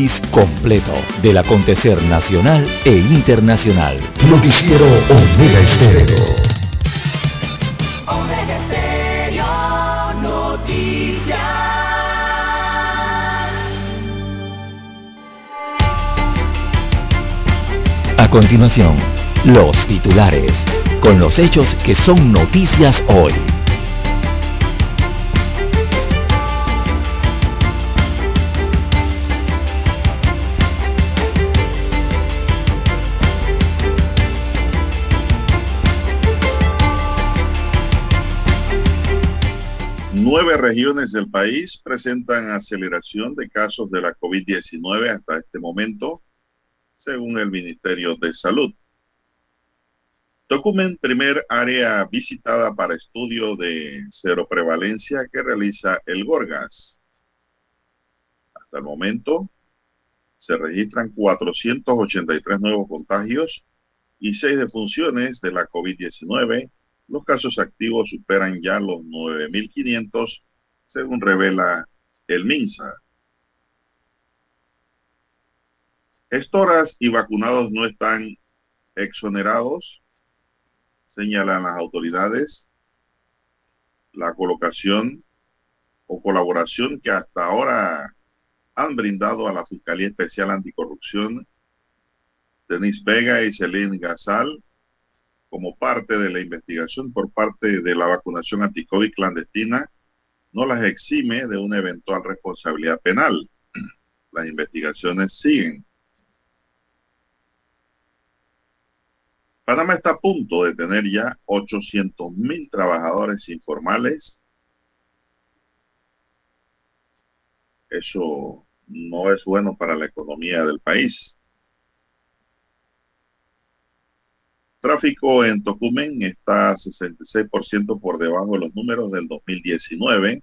análisis completo del acontecer nacional e internacional. Noticiero Omega Estéreo. Omega Estéreo Noticias. A continuación, los titulares, con los hechos que son noticias hoy. Regiones del país presentan aceleración de casos de la COVID-19 hasta este momento, según el Ministerio de Salud. Tocumen, primer área visitada para estudio de cero prevalencia que realiza el Gorgas. Hasta el momento se registran 483 nuevos contagios y seis defunciones de la COVID-19 los casos activos superan ya los 9.500, según revela el MINSA. Gestoras y vacunados no están exonerados, señalan las autoridades. La colocación o colaboración que hasta ahora han brindado a la Fiscalía Especial Anticorrupción, Denis Vega y Celine Gasal, como parte de la investigación por parte de la vacunación anticovid clandestina no las exime de una eventual responsabilidad penal. Las investigaciones siguen. Panamá está a punto de tener ya 800 mil trabajadores informales. Eso no es bueno para la economía del país. Tráfico en Tocumen está 66% por debajo de los números del 2019.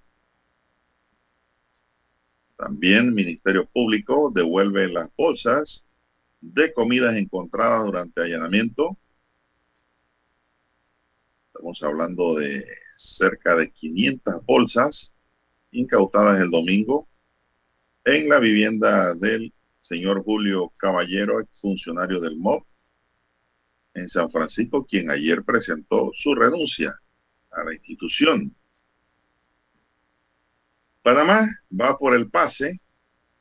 También Ministerio Público devuelve las bolsas de comidas encontradas durante allanamiento. Estamos hablando de cerca de 500 bolsas incautadas el domingo en la vivienda del señor Julio Caballero, funcionario del MOB, en San Francisco, quien ayer presentó su renuncia a la institución. Panamá va por el pase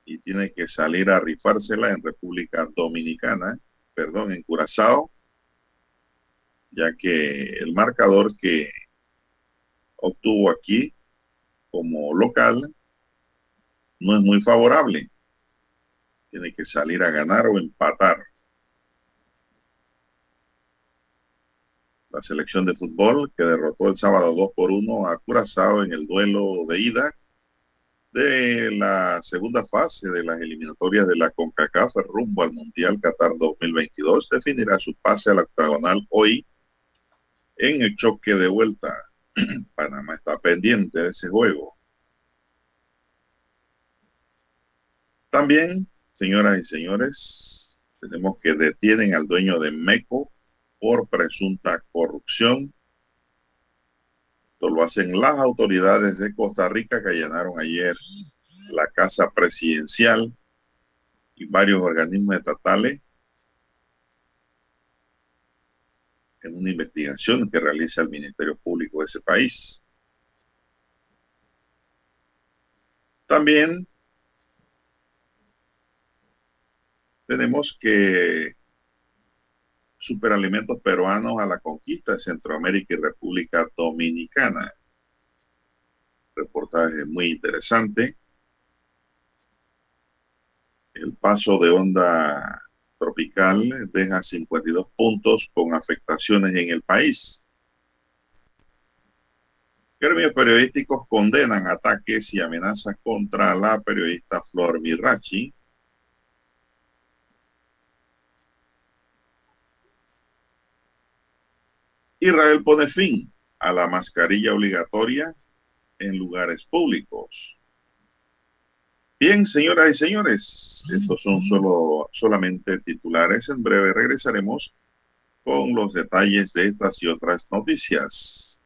y tiene que salir a rifársela en República Dominicana, perdón, en Curazao, ya que el marcador que obtuvo aquí como local no es muy favorable. Tiene que salir a ganar o empatar. La selección de fútbol que derrotó el sábado 2 por 1 a Curazao en el duelo de ida de la segunda fase de las eliminatorias de la CONCACAF rumbo al Mundial Qatar 2022 definirá su pase al octagonal hoy en el choque de vuelta. Panamá está pendiente de ese juego. También, señoras y señores, tenemos que detienen al dueño de MECO por presunta corrupción. Esto lo hacen las autoridades de Costa Rica que allanaron ayer la Casa Presidencial y varios organismos estatales en una investigación que realiza el Ministerio Público de ese país. También tenemos que superalimentos peruanos a la conquista de Centroamérica y República Dominicana. Reportaje muy interesante. El paso de onda tropical deja 52 puntos con afectaciones en el país. Gremios periodísticos condenan ataques y amenazas contra la periodista Flor Mirachi Israel pone fin a la mascarilla obligatoria en lugares públicos. Bien, señoras y señores, estos son solo, solamente titulares. En breve regresaremos con los detalles de estas y otras noticias.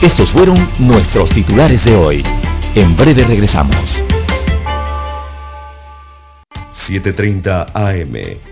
Estos fueron nuestros titulares de hoy. En breve regresamos. 7.30 AM.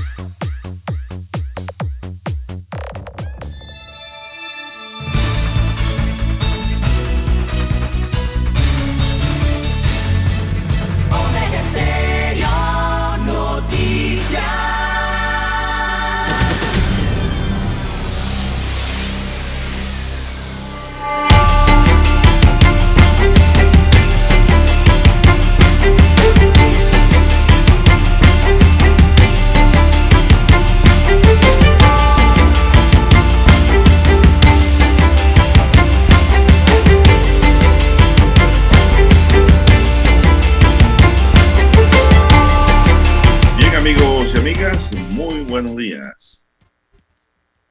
Días.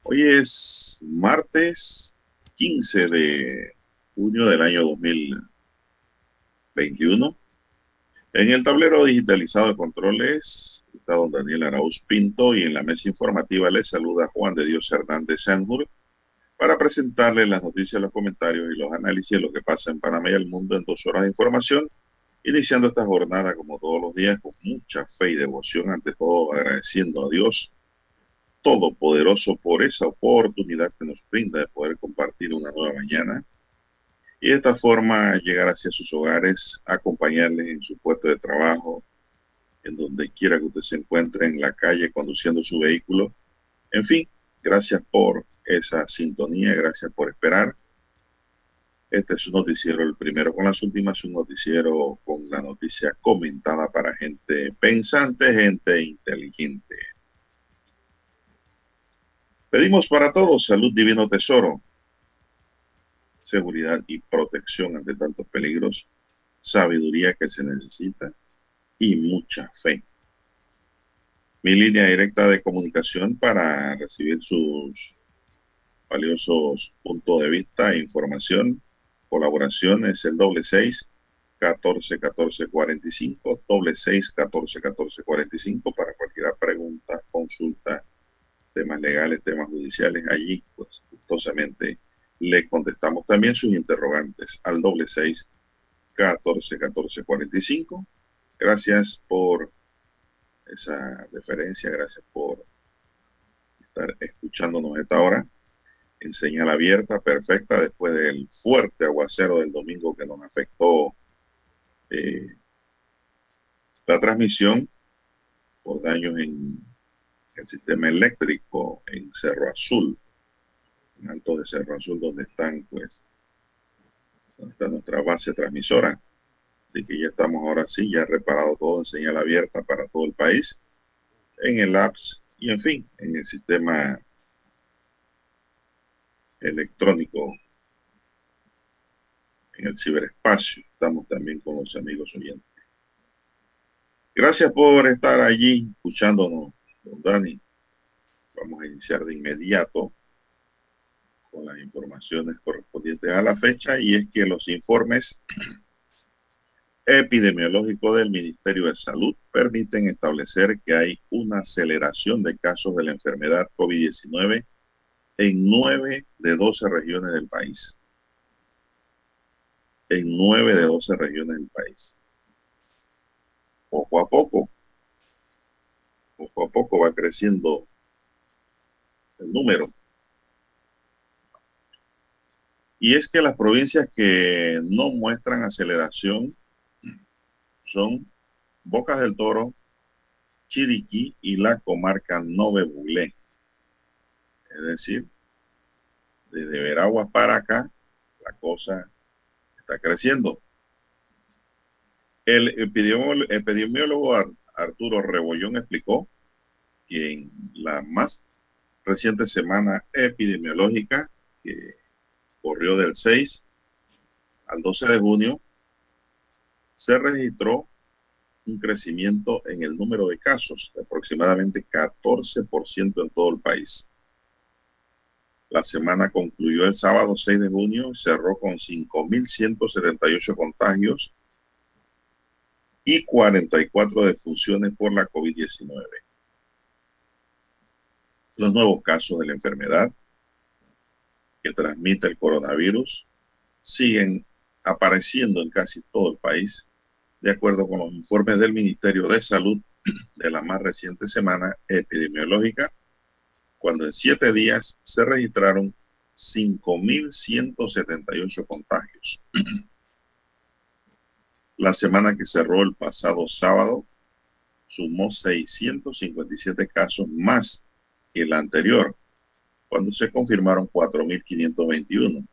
Hoy es martes 15 de junio del año 2021. En el tablero digitalizado de controles está don Daniel Arauz Pinto y en la mesa informativa les saluda Juan de Dios Hernández Sanjur para presentarles las noticias, los comentarios y los análisis de lo que pasa en Panamá y el mundo en dos horas de información iniciando esta jornada como todos los días con mucha fe y devoción, ante todo agradeciendo a Dios Todopoderoso por esa oportunidad que nos brinda de poder compartir una nueva mañana y de esta forma llegar hacia sus hogares, acompañarles en su puesto de trabajo, en donde quiera que usted se encuentre en la calle conduciendo su vehículo. En fin, gracias por esa sintonía, gracias por esperar. Este es un noticiero, el primero con las últimas, un noticiero con la noticia comentada para gente pensante, gente inteligente. Pedimos para todos salud, divino tesoro, seguridad y protección ante tantos peligros, sabiduría que se necesita y mucha fe. Mi línea directa de comunicación para recibir sus valiosos puntos de vista información colaboración es el doble seis catorce catorce cuarenta y cinco doble seis catorce catorce cuarenta y cinco para cualquier pregunta, consulta, temas legales, temas judiciales. Allí, pues, gustosamente le contestamos también sus interrogantes al doble seis catorce catorce cuarenta y cinco. Gracias por esa deferencia, gracias por estar escuchándonos esta hora en señal abierta, perfecta, después del fuerte aguacero del domingo que nos afectó eh, la transmisión por daños en el sistema eléctrico en Cerro Azul, en alto de Cerro Azul, donde están, pues, donde está nuestra base transmisora. Así que ya estamos ahora sí, ya reparado todo en señal abierta para todo el país, en el apps y en fin, en el sistema electrónico en el ciberespacio. Estamos también con los amigos oyentes. Gracias por estar allí escuchándonos, Dani. Vamos a iniciar de inmediato con las informaciones correspondientes a la fecha y es que los informes epidemiológicos del Ministerio de Salud permiten establecer que hay una aceleración de casos de la enfermedad COVID-19 en nueve de 12 regiones del país. En nueve de 12 regiones del país. Poco a poco, poco a poco va creciendo el número. Y es que las provincias que no muestran aceleración son Bocas del Toro, Chiriquí y la comarca Nove Bulé. Es decir, desde Veraguas para acá, la cosa está creciendo. El epidemiólogo Arturo Rebollón explicó que en la más reciente semana epidemiológica, que corrió del 6 al 12 de junio, se registró un crecimiento en el número de casos de aproximadamente 14% en todo el país. La semana concluyó el sábado 6 de junio y cerró con 5.178 contagios y 44 defunciones por la COVID-19. Los nuevos casos de la enfermedad que transmite el coronavirus siguen apareciendo en casi todo el país, de acuerdo con los informes del Ministerio de Salud de la más reciente semana epidemiológica, cuando en siete días se registraron 5.178 contagios. La semana que cerró el pasado sábado sumó 657 casos más que la anterior, cuando se confirmaron 4.521.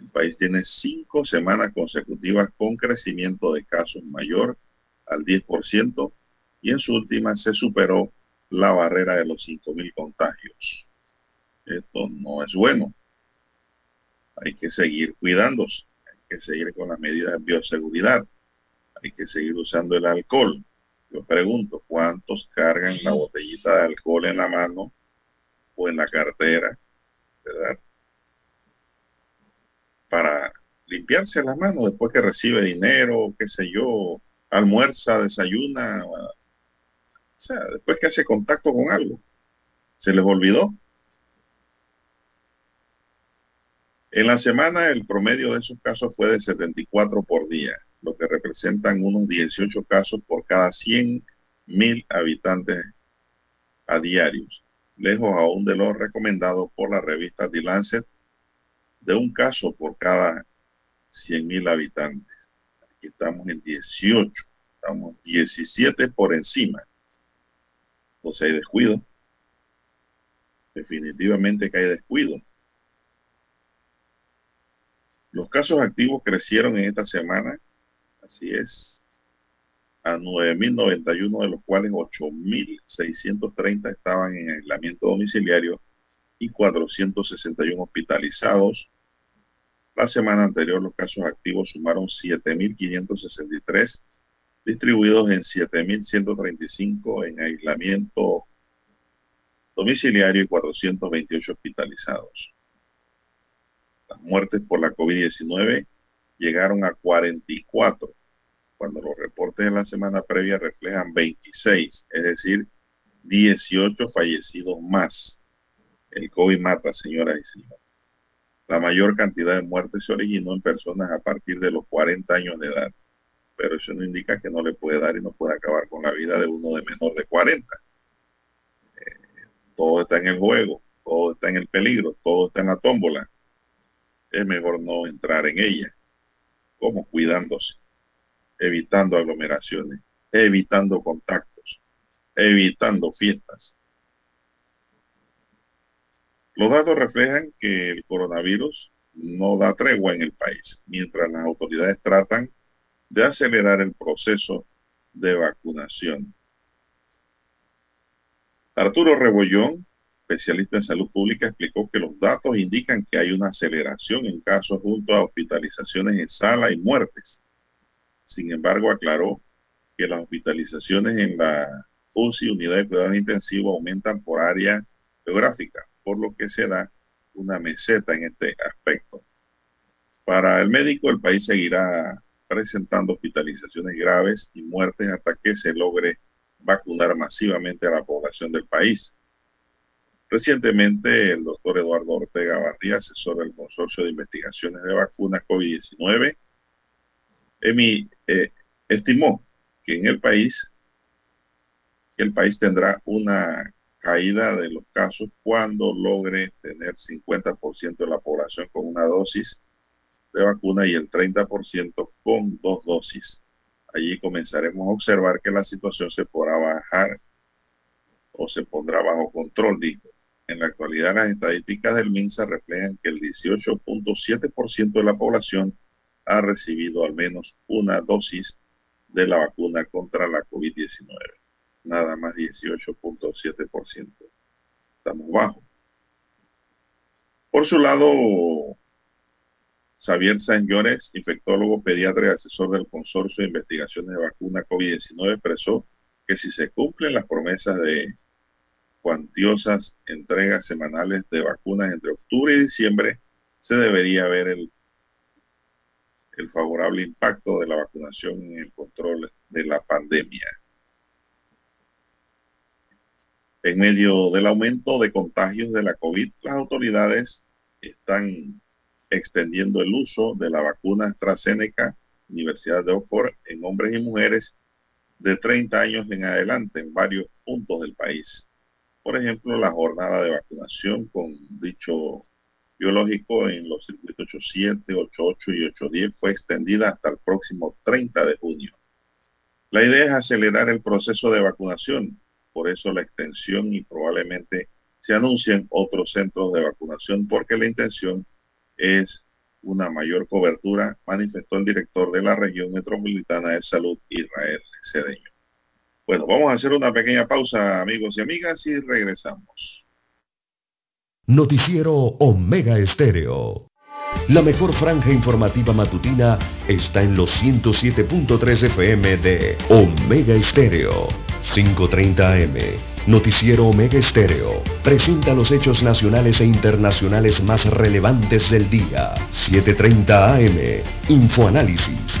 El país tiene cinco semanas consecutivas con crecimiento de casos mayor al 10% y en su última se superó la barrera de los 5.000 contagios. Esto no es bueno. Hay que seguir cuidándose, que seguir con las medidas de bioseguridad, hay que seguir usando el alcohol. Yo pregunto, ¿cuántos cargan la botellita de alcohol en la mano o en la cartera, verdad? Para limpiarse las manos después que recibe dinero, qué sé yo, almuerza, desayuna, o sea, después que hace contacto con algo. ¿Se les olvidó? En la semana el promedio de esos casos fue de 74 por día, lo que representan unos 18 casos por cada 100 mil habitantes a diarios, lejos aún de lo recomendado por la revista The Lancet de un caso por cada 100 mil habitantes. Aquí estamos en 18, estamos 17 por encima. Entonces hay descuido. Definitivamente que hay descuido. Los casos activos crecieron en esta semana, así es, a 9.091, de los cuales 8.630 estaban en aislamiento domiciliario y 461 hospitalizados. La semana anterior los casos activos sumaron 7.563, distribuidos en 7.135 en aislamiento domiciliario y 428 hospitalizados. Las muertes por la COVID-19 llegaron a 44, cuando los reportes de la semana previa reflejan 26, es decir, 18 fallecidos más. El COVID mata, señoras y señores. La mayor cantidad de muertes se originó en personas a partir de los 40 años de edad, pero eso no indica que no le puede dar y no puede acabar con la vida de uno de menor de 40. Eh, todo está en el juego, todo está en el peligro, todo está en la tómbola es mejor no entrar en ella. como Cuidándose, evitando aglomeraciones, evitando contactos, evitando fiestas. Los datos reflejan que el coronavirus no da tregua en el país, mientras las autoridades tratan de acelerar el proceso de vacunación. Arturo Rebollón, especialista en salud pública, explicó que los datos indican que hay una aceleración en casos junto a hospitalizaciones en sala y muertes. Sin embargo, aclaró que las hospitalizaciones en la UCI, unidad de cuidados intensivos, aumentan por área geográfica, por lo que se da una meseta en este aspecto. Para el médico, el país seguirá presentando hospitalizaciones graves y muertes hasta que se logre vacunar masivamente a la población del país. Recientemente, el doctor Eduardo Ortega Barría, asesor del Consorcio de Investigaciones de Vacunas COVID-19, eh, estimó que en el país, el país tendrá una caída de los casos cuando logre tener 50% de la población con una dosis de vacuna y el 30% con dos dosis. Allí comenzaremos a observar que la situación se podrá bajar o se pondrá bajo control, dijo. En la actualidad, las estadísticas del MINSA reflejan que el 18.7% de la población ha recibido al menos una dosis de la vacuna contra la COVID-19. Nada más 18.7%. Estamos bajo. Por su lado, Xavier San Llores, infectólogo, pediatra y asesor del Consorcio de Investigaciones de Vacuna COVID-19, expresó que si se cumplen las promesas de cuantiosas entregas semanales de vacunas entre octubre y diciembre, se debería ver el, el favorable impacto de la vacunación en el control de la pandemia. En medio del aumento de contagios de la COVID, las autoridades están extendiendo el uso de la vacuna AstraZeneca, Universidad de Oxford, en hombres y mujeres de 30 años en adelante en varios puntos del país. Por ejemplo, la jornada de vacunación con dicho biológico en los circuitos 87, 88 y 810 fue extendida hasta el próximo 30 de junio. La idea es acelerar el proceso de vacunación, por eso la extensión y probablemente se anuncien otros centros de vacunación porque la intención es una mayor cobertura, manifestó el director de la región metropolitana de salud, Israel Cedeño. Bueno, vamos a hacer una pequeña pausa, amigos y amigas, y regresamos. Noticiero Omega Estéreo. La mejor franja informativa matutina está en los 107.3 FM de Omega Estéreo, 530 AM. Noticiero Omega Estéreo presenta los hechos nacionales e internacionales más relevantes del día. 730 AM. Infoanálisis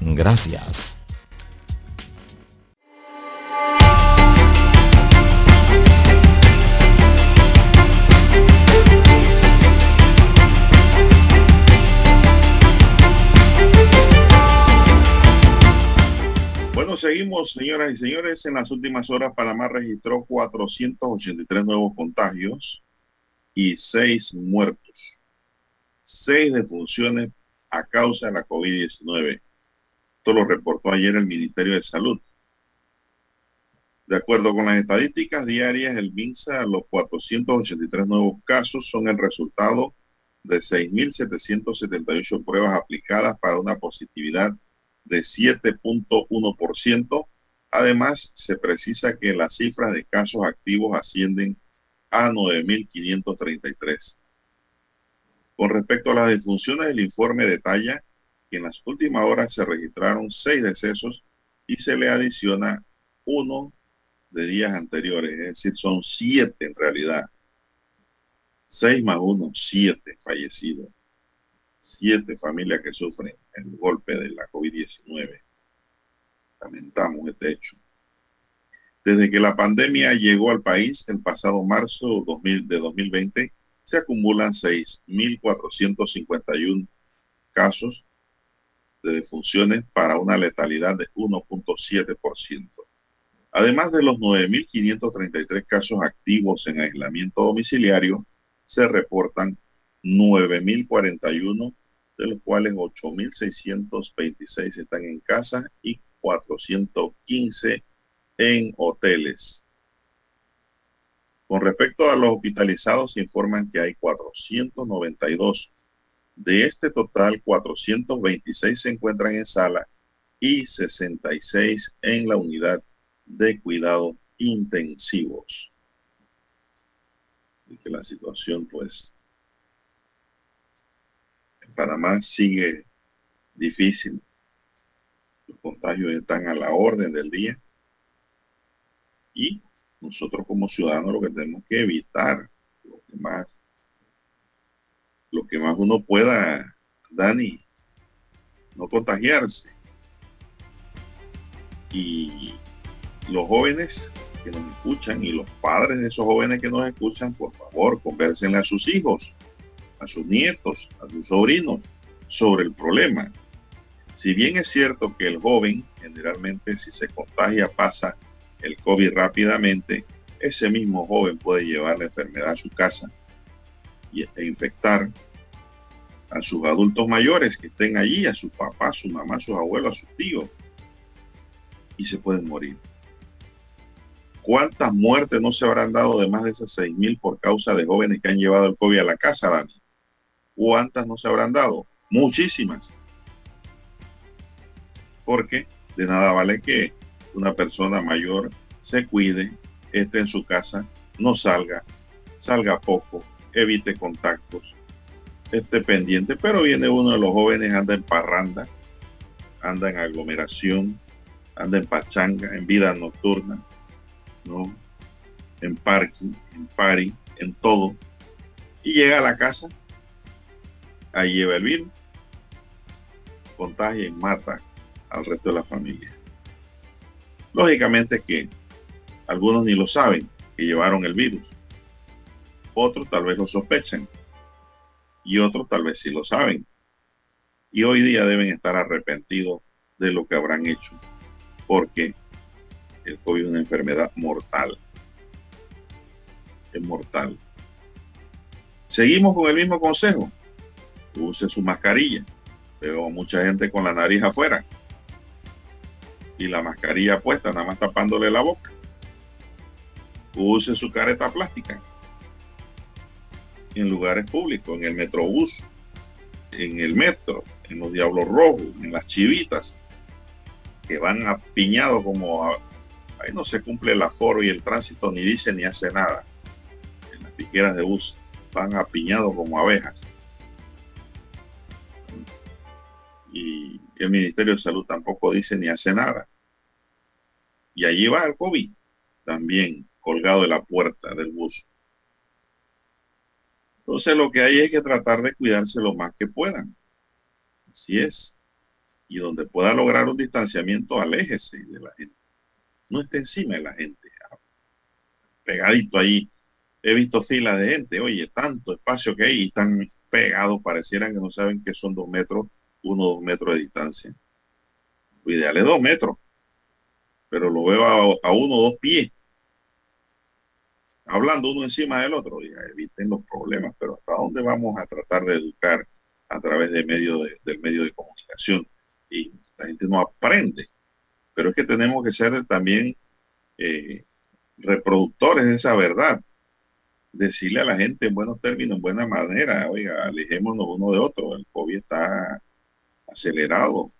Gracias. Bueno, seguimos, señoras y señores. En las últimas horas, Panamá registró 483 nuevos contagios y 6 muertos. 6 defunciones a causa de la COVID-19. Lo reportó ayer el Ministerio de Salud. De acuerdo con las estadísticas diarias, el MINSA, los 483 nuevos casos son el resultado de 6.778 pruebas aplicadas para una positividad de 7.1%. Además, se precisa que las cifras de casos activos ascienden a 9.533. Con respecto a las defunciones, el informe detalla en las últimas horas se registraron seis decesos y se le adiciona uno de días anteriores, es decir, son siete en realidad. Seis más uno, siete fallecidos siete familias que sufren el golpe de la COVID-19. Lamentamos este hecho. Desde que la pandemia llegó al país el pasado marzo de 2020, se acumulan 6.451 casos de defunciones para una letalidad de 1.7%. Además de los 9.533 casos activos en aislamiento domiciliario, se reportan 9.041, de los cuales 8.626 están en casa y 415 en hoteles. Con respecto a los hospitalizados, se informan que hay 492. De este total, 426 se encuentran en sala y 66 en la unidad de cuidado intensivos. Y que la situación, pues, en Panamá sigue difícil. Los contagios están a la orden del día. Y nosotros como ciudadanos lo que tenemos que evitar, lo que más, lo que más uno pueda, Dani, no contagiarse. Y los jóvenes que nos escuchan y los padres de esos jóvenes que nos escuchan, por favor, conversen a sus hijos, a sus nietos, a sus sobrinos sobre el problema. Si bien es cierto que el joven generalmente si se contagia pasa el COVID rápidamente, ese mismo joven puede llevar la enfermedad a su casa e infectar a sus adultos mayores que estén allí, a su papá, a su mamá, a sus abuelos, a sus tíos, y se pueden morir. ¿Cuántas muertes no se habrán dado de más de esas 6.000 por causa de jóvenes que han llevado el COVID a la casa, Dani? ¿Cuántas no se habrán dado? Muchísimas. Porque de nada vale que una persona mayor se cuide, esté en su casa, no salga, salga poco, evite contactos, esté pendiente, pero viene uno de los jóvenes, anda en parranda, anda en aglomeración, anda en pachanga, en vida nocturna, ¿no? En parking, en party, en todo. Y llega a la casa, ahí lleva el virus, contagia y mata al resto de la familia. Lógicamente que algunos ni lo saben que llevaron el virus. Otros tal vez lo sospechan. Y otros tal vez sí lo saben. Y hoy día deben estar arrepentidos de lo que habrán hecho. Porque el COVID es una enfermedad mortal. Es mortal. Seguimos con el mismo consejo. Use su mascarilla. Veo mucha gente con la nariz afuera y la mascarilla puesta, nada más tapándole la boca. Use su careta plástica en lugares públicos, en el metrobús, en el metro, en los diablos rojos, en las chivitas, que van apiñados como ahí no se cumple el aforo y el tránsito ni dice ni hace nada. En las piqueras de bus van apiñados como abejas. Y el Ministerio de Salud tampoco dice ni hace nada. Y allí va el COVID, también colgado de la puerta del bus. Entonces lo que hay es que tratar de cuidarse lo más que puedan. Así es. Y donde pueda lograr un distanciamiento, aléjese de la gente. No esté encima de la gente. Pegadito ahí. He visto filas de gente. Oye, tanto espacio que hay y están pegados. Parecieran que no saben que son dos metros, uno o dos metros de distancia. Lo ideal es dos metros pero lo veo a, uno o dos pies, hablando uno encima del otro. Ya eviten los problemas, pero ¿hasta dónde vamos a tratar de educar a través de medio del medio de comunicación? Y la gente no aprende. Pero es que tenemos que ser también eh, reproductores de esa verdad. Decirle a la gente en buenos términos, en buena manera, oiga, alejémonos uno de otro. El COVID está acelerado.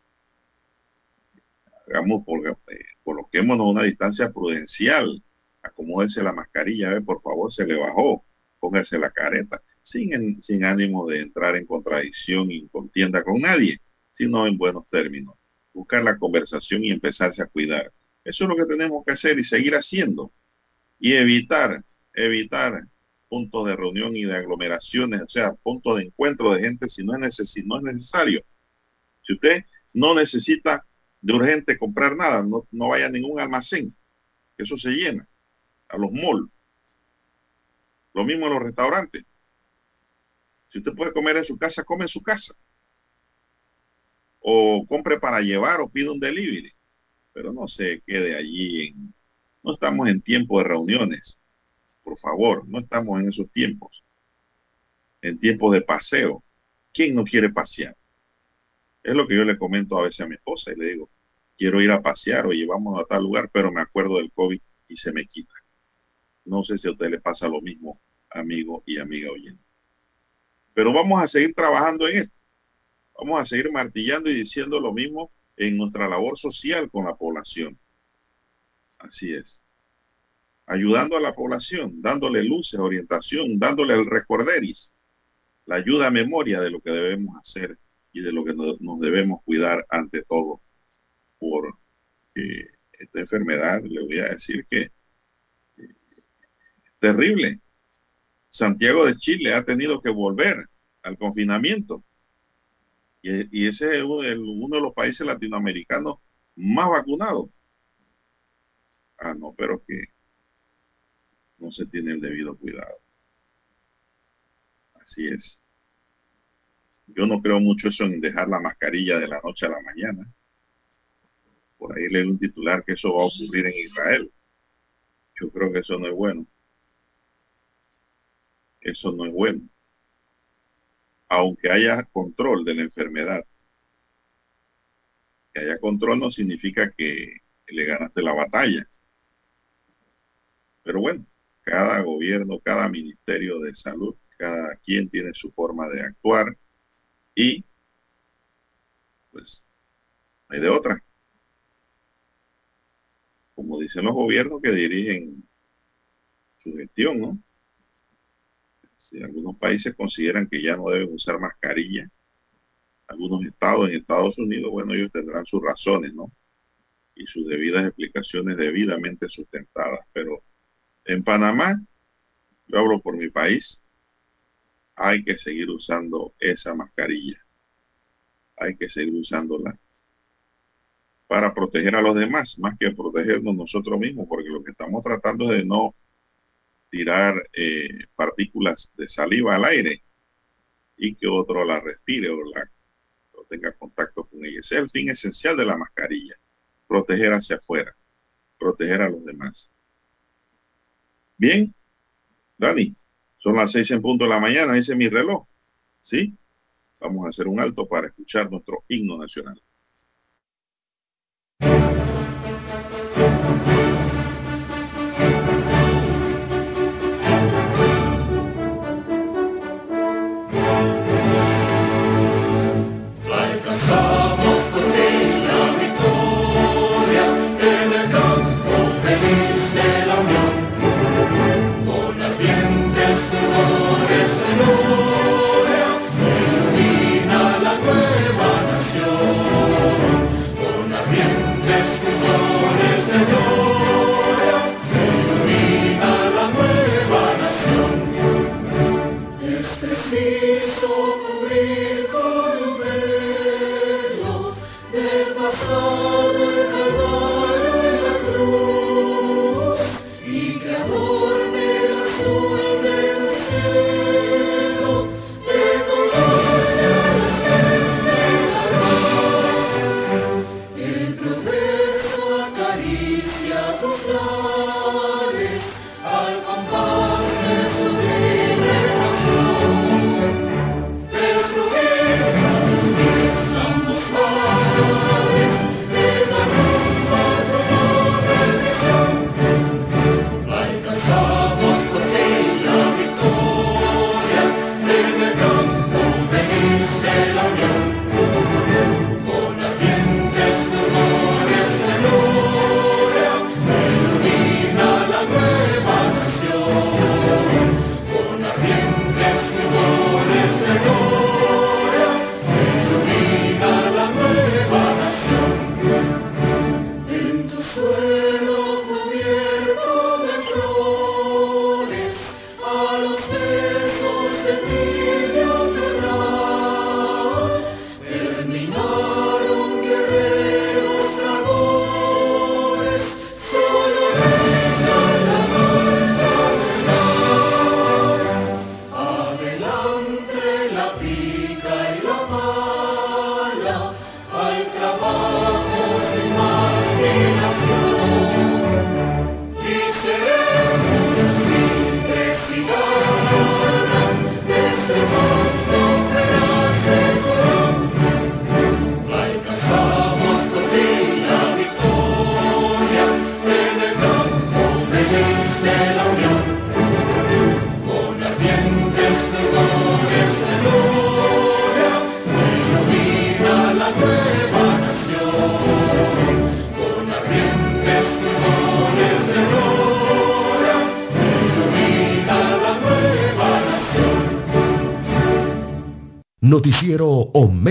Hagamos por, eh, coloquémonos una distancia prudencial, acomódese la mascarilla, por favor, se le bajó, póngase la careta, sin, sin ánimo de entrar en contradicción y en contienda con nadie, sino en buenos términos. Buscar la conversación y empezarse a cuidar. Eso es lo que tenemos que hacer y seguir haciendo. Y evitar, evitar puntos de reunión y de aglomeraciones, o sea, puntos de encuentro de gente si no es, si no es necesario. Si usted no necesita de urgente comprar nada, no, no vaya a ningún almacén, eso se llena, a los malls. Lo mismo en los restaurantes. Si usted puede comer en su casa, come en su casa. O compre para llevar o pide un delivery. Pero no se quede allí en... No estamos en tiempo de reuniones. Por favor, no estamos en esos tiempos. En tiempos de paseo. ¿Quién no quiere pasear? Es lo que yo le comento a veces a mi esposa y le digo, quiero ir a pasear o llevamos a tal lugar, pero me acuerdo del COVID y se me quita. No sé si a usted le pasa lo mismo, amigo y amiga oyente. Pero vamos a seguir trabajando en esto. Vamos a seguir martillando y diciendo lo mismo en nuestra labor social con la población. Así es. Ayudando a la población, dándole luces, orientación, dándole el recorderis, la ayuda a memoria de lo que debemos hacer y de lo que nos debemos cuidar ante todo por esta enfermedad, le voy a decir que terrible. Santiago de Chile ha tenido que volver al confinamiento. Y, ese es uno de, uno de los países latinoamericanos más vacunados. Ah, no, pero que no se tiene el debido cuidado. Así es. Yo no creo mucho eso en dejar la mascarilla de la noche a la mañana. Por ahí leí un titular que eso va a ocurrir en Israel. Yo creo que eso no es bueno. Eso no es bueno. Aunque haya control de la enfermedad. Que haya control no significa que le ganaste la batalla. Pero bueno, cada gobierno, cada ministerio de salud, cada quien tiene su forma de actuar y pues hay de otra. Como dicen los gobiernos que dirigen su gestión, ¿no? Si algunos países consideran que ya no deben usar mascarilla, algunos estados en Estados Unidos, bueno, ellos tendrán sus razones, ¿no? Y sus debidas explicaciones debidamente sustentadas. Pero en Panamá, yo hablo por mi país, hay que seguir usando esa mascarilla. Hay que seguir usándola para proteger a los demás, más que protegernos nosotros mismos, porque lo que estamos tratando es de no tirar eh, partículas de saliva al aire y que otro la respire o, la, tenga contacto con ella. Ese es el fin esencial de la mascarilla, proteger hacia afuera, proteger a los demás. Bien, Dani. Son las seis en punto de la mañana, dice mi reloj. ¿Sí? Vamos a hacer un alto para escuchar nuestro himno nacional.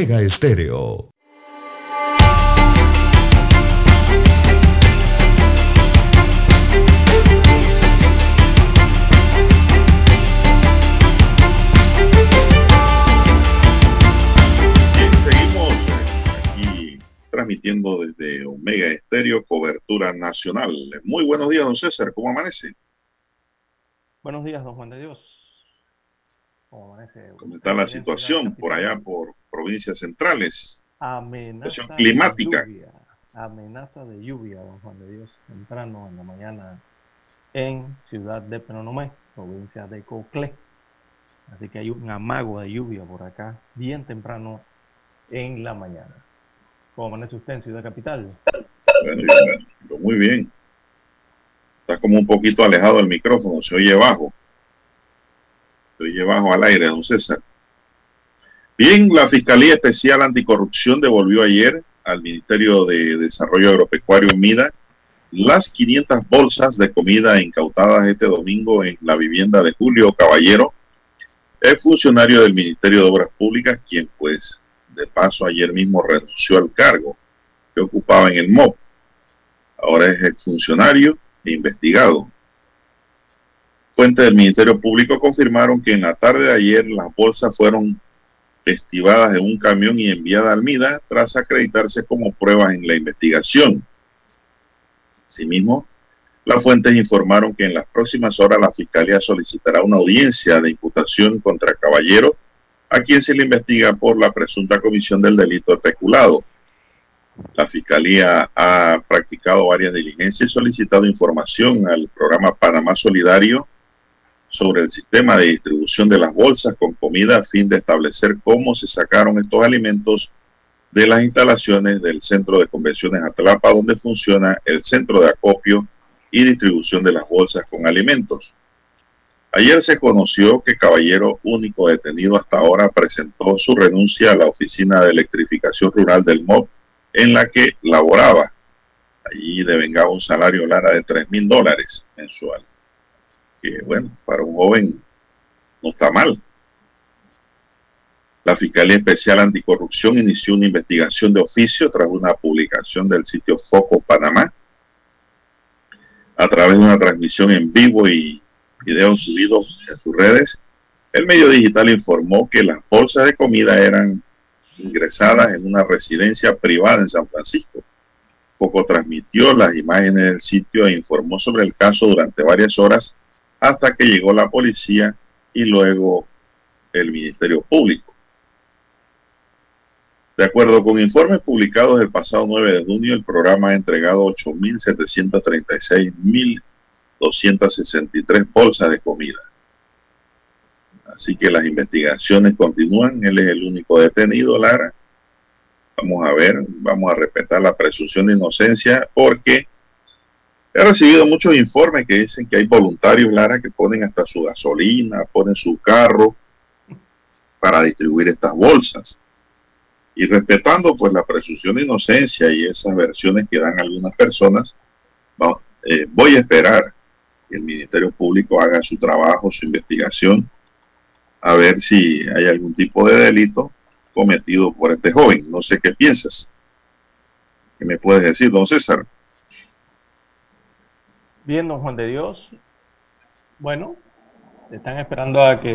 Omega Estéreo. Bien, seguimos aquí transmitiendo desde Omega Estéreo, cobertura nacional. Muy buenos días, don César, ¿cómo amanece? Buenos días, don Juan de Dios. ¿Cómo, está la situación por allá, por provincias centrales? Amenaza climática. De lluvia, amenaza de lluvia, don Juan de Dios, temprano en la mañana en Ciudad de Penonomé, provincia de Coclé. Así que hay un amago de lluvia por acá, bien temprano en la mañana. ¿Cómo amanece usted en Ciudad Capital? Bueno, muy bien. Está como un poquito alejado del micrófono, se oye bajo. Se oye bajo al aire, don César. Bien, la Fiscalía Especial Anticorrupción devolvió ayer al Ministerio de Desarrollo Agropecuario MIDA las 500 bolsas de comida incautadas este domingo en la vivienda de Julio Caballero, el funcionario del Ministerio de Obras Públicas, quien pues de paso ayer mismo renunció al cargo que ocupaba en el MOP. Ahora es el funcionario e investigado. Fuentes del Ministerio Público confirmaron que en la tarde de ayer las bolsas fueron estivadas en un camión y enviadas al MIDA tras acreditarse como pruebas en la investigación. Asimismo, las fuentes informaron que en las próximas horas la Fiscalía solicitará una audiencia de imputación contra Caballero, a quien se le investiga por la presunta comisión del delito especulado. La Fiscalía ha practicado varias diligencias y solicitado información al programa Panamá Solidario sobre el sistema de distribución de las bolsas con comida a fin de establecer cómo se sacaron estos alimentos de las instalaciones del Centro de Convenciones Atlapa, donde funciona el centro de acopio y distribución de las bolsas con alimentos. Ayer se conoció que Caballero, único detenido hasta ahora, presentó su renuncia a la Oficina de Electrificación Rural del MOB en la que laboraba. Allí devengaba un salario Lara de 3 mil dólares mensual. Que bueno, para un joven no está mal. La Fiscalía Especial Anticorrupción inició una investigación de oficio tras una publicación del sitio Foco Panamá a través de una transmisión en vivo y videos subidos en sus redes. El medio digital informó que las bolsas de comida eran ingresadas en una residencia privada en San Francisco. Foco transmitió las imágenes del sitio e informó sobre el caso durante varias horas hasta que llegó la policía y luego el Ministerio Público. De acuerdo con informes publicados el pasado 9 de junio, el programa ha entregado 8.736.263 bolsas de comida. Así que las investigaciones continúan. Él es el único detenido, Lara. Vamos a ver, vamos a respetar la presunción de inocencia porque he recibido muchos informes que dicen que hay voluntarios, Lara, que ponen hasta su gasolina, ponen su carro para distribuir estas bolsas y respetando pues la presunción de inocencia y esas versiones que dan algunas personas, eh, voy a esperar que el Ministerio Público haga su trabajo, su investigación, a ver si hay algún tipo de delito cometido por este joven. No sé qué piensas. ¿Qué me puedes decir, don César? Bien, don Juan de Dios. Bueno, están esperando a que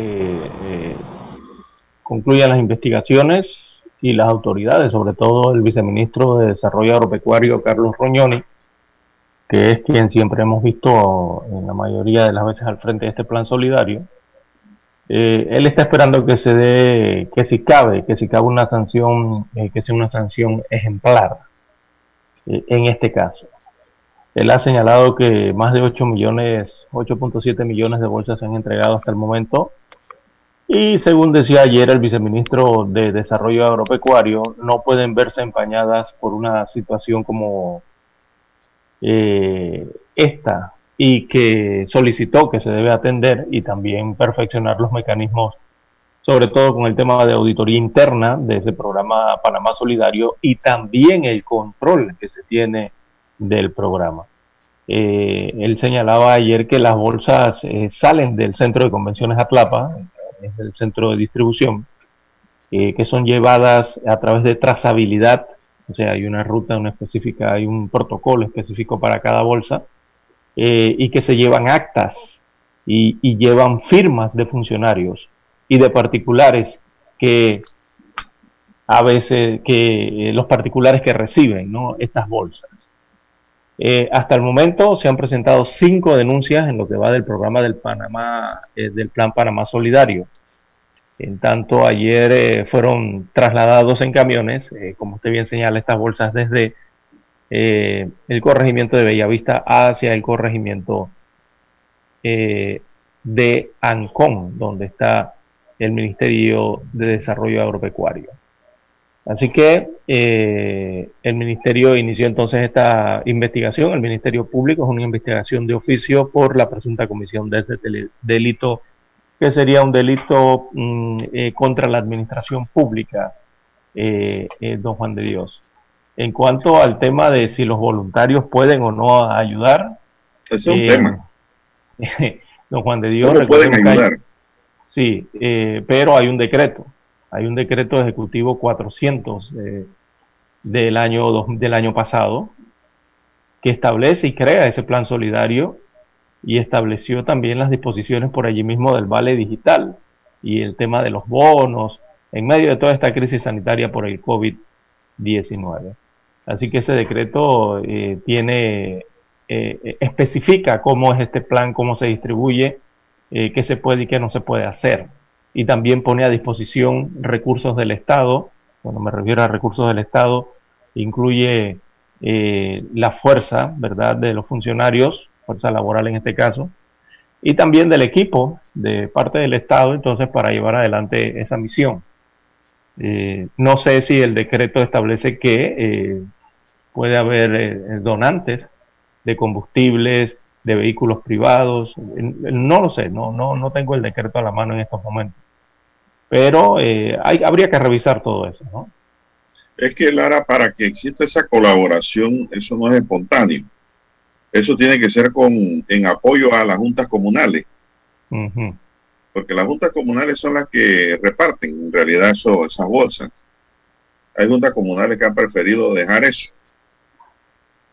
eh, concluyan las investigaciones y las autoridades, sobre todo el viceministro de Desarrollo Agropecuario, Carlos Roñoni, que es quien siempre hemos visto en la mayoría de las veces al frente de este plan solidario, eh, él está esperando que se dé, que si cabe, que si cabe una sanción, eh, que sea una sanción ejemplar en este caso. Él ha señalado que más de 8 millones, 8.7 millones de bolsas se han entregado hasta el momento. Y según decía ayer el viceministro de Desarrollo Agropecuario, no pueden verse empañadas por una situación como eh, esta y que solicitó que se debe atender y también perfeccionar los mecanismos, sobre todo con el tema de auditoría interna de ese programa Panamá Solidario y también el control que se tiene del programa. Eh, él señalaba ayer que las bolsas eh, salen del centro de convenciones Atlapa, es el centro de distribución, que son llevadas a través de trazabilidad, o sea, hay una ruta una específica, hay un protocolo específico para cada bolsa, y que se llevan actas y, y llevan firmas de funcionarios y de particulares que a veces que los particulares que reciben ¿no? estas bolsas. Eh, hasta el momento se han presentado cinco denuncias en lo que va del programa del Panamá, eh, del Plan Panamá Solidario. En tanto, ayer eh, fueron trasladados en camiones, como usted bien señala, estas bolsas desde el corregimiento de Bellavista hacia el corregimiento de Ancón, donde está el Ministerio de Desarrollo Agropecuario. Así que eh, el Ministerio inició entonces esta investigación. El Ministerio Público es una investigación de oficio por la presunta comisión de este delito, que sería un delito mm, eh, contra la administración pública, eh, don Juan de Dios. En cuanto al tema de si los voluntarios pueden o no ayudar. es un tema. don Juan de Dios. No pueden ayudar. sí, pero hay un decreto hay un decreto ejecutivo 400 eh, del, año, del año pasado que establece y crea ese plan solidario y estableció también las disposiciones por allí mismo del vale digital y el tema de los bonos en medio de toda esta crisis sanitaria por el COVID-19. Así que ese decreto eh, tiene, eh, especifica cómo es este plan, cómo se distribuye, qué se puede y qué no se puede hacer y también pone a disposición recursos del Estado. Cuando me refiero a recursos del Estado, incluye eh, la fuerza, ¿verdad?, de los funcionarios, fuerza laboral en este caso, y también del equipo de parte del Estado, entonces, para llevar adelante esa misión. Eh, no sé si el decreto establece que eh, puede haber donantes de combustibles, de vehículos privados, no lo sé, no, no, no tengo el decreto a la mano en estos momentos. Pero eh, hay, habría que revisar todo eso, ¿no? Es que, Lara, para que exista esa colaboración, eso no es espontáneo. Eso tiene que ser con, en apoyo a las juntas comunales. Porque las juntas comunales son las que reparten en realidad eso, esas bolsas. Hay juntas comunales que han preferido dejar eso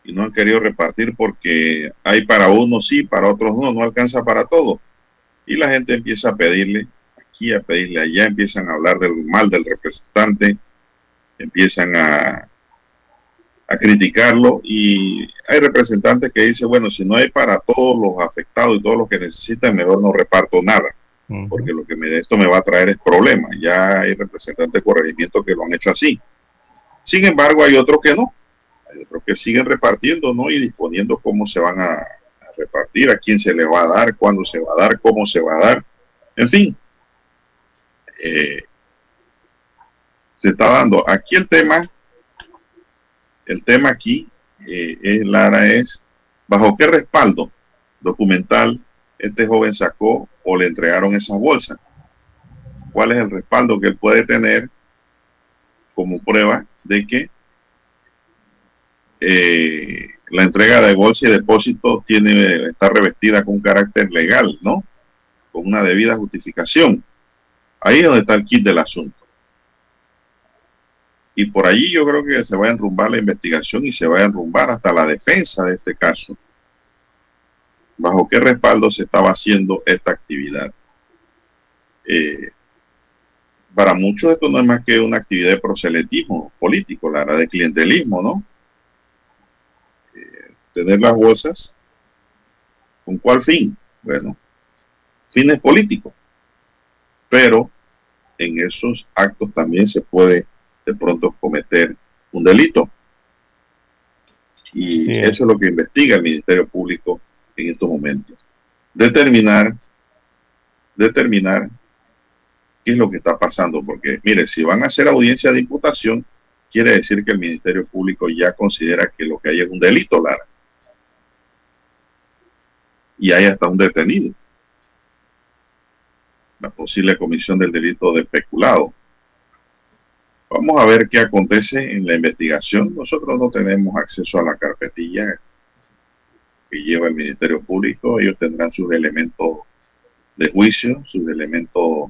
y no han querido repartir porque hay para unos sí, para otros no, no alcanza para todo. Y la gente empieza a pedirle aquí, a pedirle allá, empiezan a hablar del mal del representante, empiezan a, a criticarlo y hay representantes que dicen, bueno, si no hay para todos los afectados y todos los que necesitan, mejor no reparto nada, porque lo que me, esto me va a traer es problema. Ya hay representantes de corregimiento que lo han hecho así. Sin embargo, hay otros que no. Hay otros que siguen repartiendo, ¿no? Y disponiendo cómo se van a, a repartir, a quién se le va a dar, cuándo se va a dar, cómo se va a dar. En fin, eh, se está dando. Aquí el tema, el tema aquí, eh, es, Lara, es bajo qué respaldo documental este joven sacó o le entregaron esas bolsas. ¿Cuál es el respaldo que él puede tener como prueba de que eh, la entrega de bolsa y depósito tiene, está revestida con carácter legal, ¿no? Con una debida justificación. Ahí es donde está el kit del asunto. Y por allí yo creo que se va a enrumbar la investigación y se va a enrumbar hasta la defensa de este caso. ¿Bajo qué respaldo se estaba haciendo esta actividad? Eh, para muchos esto no es más que una actividad de proselitismo político, la de clientelismo, ¿no? Eh, tener las bolsas, ¿con cuál fin? Bueno, fines políticos. Pero en esos actos también se puede de pronto cometer un delito. Y eso es lo que investiga el Ministerio Público en estos momentos. Determinar, determinar qué es lo que está pasando, porque mire, si van a hacer audiencia de imputación, quiere decir que el Ministerio Público ya considera que lo que hay es un delito, Lara. Y hay hasta un detenido la posible comisión del delito de especulado. Vamos a ver qué acontece en la investigación. Nosotros no tenemos acceso a la carpetilla que lleva el Ministerio Público. Ellos tendrán sus elementos de juicio, sus elementos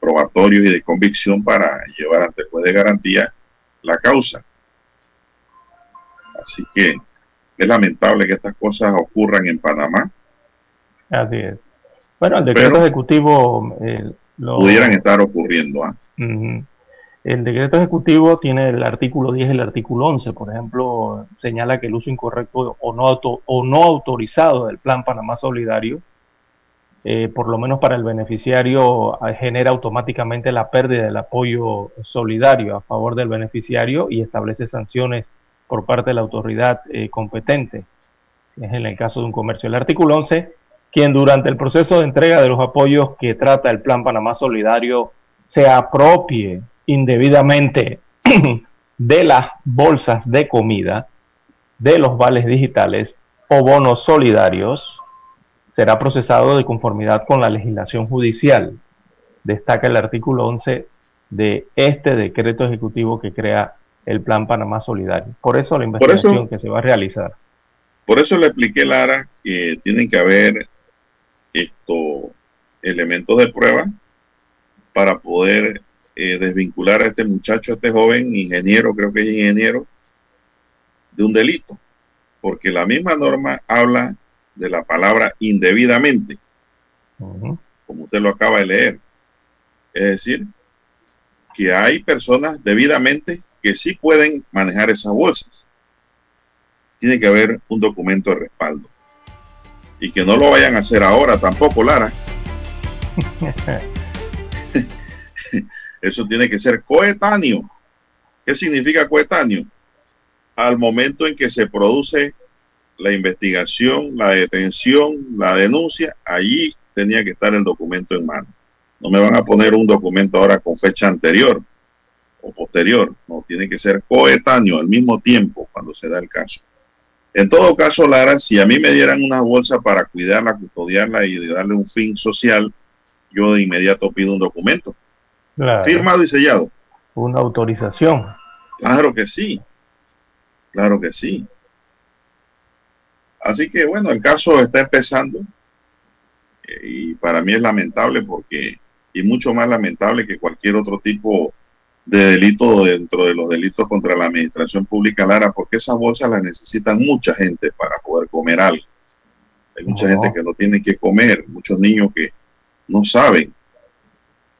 probatorios y de convicción para llevar ante juez de garantía la causa. Así que es lamentable que estas cosas ocurran en Panamá. Así es. Bueno, el decreto ejecutivo... Eh, pudieran estar ocurriendo. ¿ah? El decreto ejecutivo tiene el artículo 10 y el artículo 11, por ejemplo, señala que el uso incorrecto o no, o no autorizado del Plan Panamá Solidario, eh, por lo menos para el beneficiario, eh, genera automáticamente la pérdida del apoyo solidario a favor del beneficiario y establece sanciones por parte de la autoridad eh, competente. Es en el caso de un comercio. El artículo 11, quien durante el proceso de entrega de los apoyos que trata el Plan Panamá Solidario se apropie indebidamente de las bolsas de comida, de los vales digitales o bonos solidarios, será procesado de conformidad con la legislación judicial. Destaca el artículo 11 de este decreto ejecutivo que crea el Plan Panamá Solidario. Por eso la investigación que se va a realizar. Por eso le expliqué, Lara, que tienen que haber estos elementos de prueba para poder eh, desvincular a este muchacho, a este joven ingeniero, creo que es ingeniero, de un delito, porque la misma norma habla de la palabra indebidamente, como usted lo acaba de leer. Es decir, que hay personas debidamente que sí pueden manejar esas bolsas. Tiene que haber un documento de respaldo. Y que no lo vayan a hacer ahora tampoco, Lara. Eso tiene que ser coetáneo. ¿Qué significa coetáneo? Al momento en que se produce la investigación, la detención, la denuncia, allí tenía que estar el documento en mano. No me van a poner un documento ahora con fecha anterior o posterior. No, tiene que ser coetáneo al mismo tiempo cuando se da el caso. En todo caso, Lara, si a mí me dieran una bolsa para cuidarla, custodiarla y darle un fin social, yo de inmediato pido un documento Firmado y sellado. Una autorización. Claro que sí. Claro que sí. Así que bueno, el caso está empezando eh, y para mí es lamentable porque, y mucho más lamentable que cualquier otro tipo de delito dentro de los delitos contra la administración pública, Lara, porque esas bolsas las necesitan mucha gente para poder comer algo. Hay mucha gente que no tiene que comer, muchos niños que no saben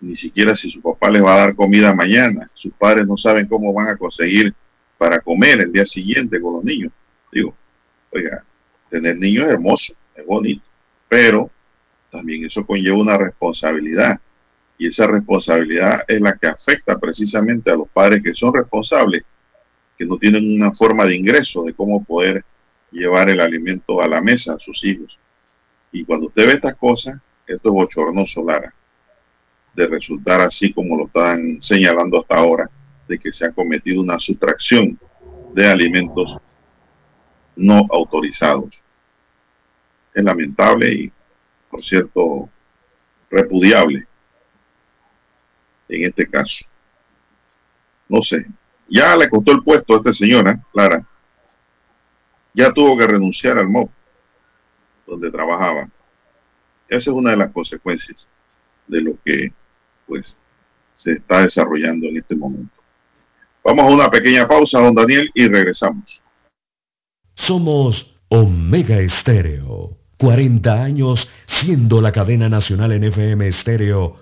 ni siquiera si su papá les va a dar comida mañana. Sus padres no saben cómo van a conseguir para comer el día siguiente con los niños. Digo, oiga, tener niños es hermoso, es bonito, pero también eso conlleva una responsabilidad. Y esa responsabilidad es la que afecta precisamente a los padres que son responsables, que no tienen una forma de ingreso de cómo poder llevar el alimento a la mesa a sus hijos. Y cuando usted ve estas cosas, esto es bochornoso, Lara de resultar así como lo están señalando hasta ahora, de que se ha cometido una sustracción de alimentos no autorizados. Es lamentable y, por cierto, repudiable en este caso. No sé, ya le costó el puesto a esta señora, Clara. Ya tuvo que renunciar al MOB donde trabajaba. Esa es una de las consecuencias de lo que pues se está desarrollando en este momento. Vamos a una pequeña pausa, don Daniel, y regresamos. Somos Omega Estéreo. 40 años siendo la cadena nacional en FM Estéreo,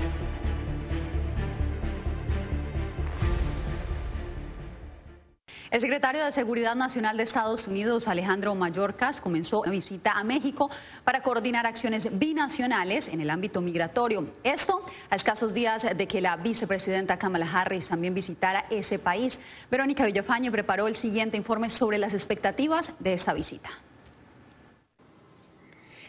El secretario de Seguridad Nacional de Estados Unidos, Alejandro Mayorkas, comenzó una visita a México para coordinar acciones binacionales en el ámbito migratorio. Esto a escasos días de que la vicepresidenta Kamala Harris también visitara ese país. Verónica Villafañe preparó el siguiente informe sobre las expectativas de esta visita.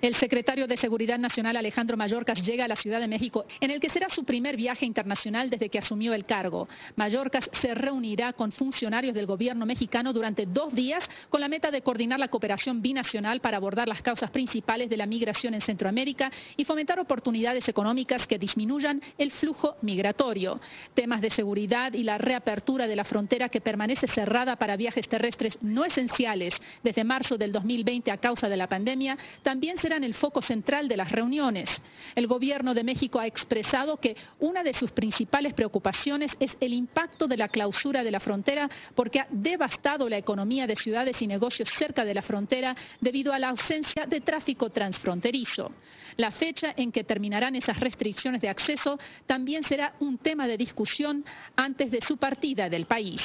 El secretario de Seguridad Nacional Alejandro Mayorkas llega a la Ciudad de México, en el que será su primer viaje internacional desde que asumió el cargo. Mayorkas se reunirá con funcionarios del gobierno mexicano durante dos días con la meta de coordinar la cooperación binacional para abordar las causas principales de la migración en Centroamérica y fomentar oportunidades económicas que disminuyan el flujo migratorio. Temas de seguridad y la reapertura de la frontera que permanece cerrada para viajes terrestres no esenciales desde marzo del 2020 a causa de la pandemia también será el foco central de las reuniones. El gobierno de México ha expresado que una de sus principales preocupaciones es el impacto de la clausura de la frontera porque ha devastado la economía de ciudades y negocios cerca de la frontera debido a la ausencia de tráfico transfronterizo. La fecha en que terminarán esas restricciones de acceso también será un tema de discusión antes de su partida del país.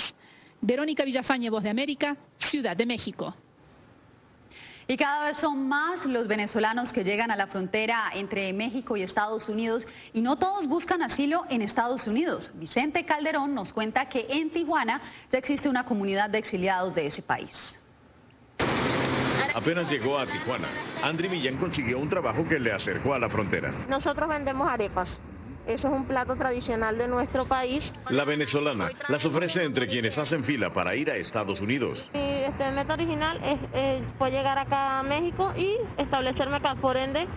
Verónica Villafañe, Voz de América, Ciudad de México. Y cada vez son más los venezolanos que llegan a la frontera entre México y Estados Unidos y no todos buscan asilo en Estados Unidos. Vicente Calderón nos cuenta que en Tijuana ya existe una comunidad de exiliados de ese país. Apenas llegó a Tijuana, Andri Millán consiguió un trabajo que le acercó a la frontera. Nosotros vendemos arepas. Eso es un plato tradicional de nuestro país. La venezolana las ofrece entre quienes hacen fila para ir a Estados Unidos. Mi este, meta original es, fue llegar acá a México y establecerme acá. Por ende,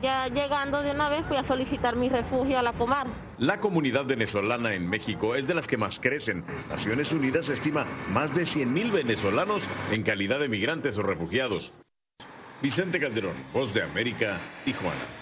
ya llegando de una vez fui a solicitar mi refugio a la Comar. La comunidad venezolana en México es de las que más crecen. Naciones Unidas estima más de 100.000 venezolanos en calidad de migrantes o refugiados. Vicente Calderón, Voz de América, Tijuana.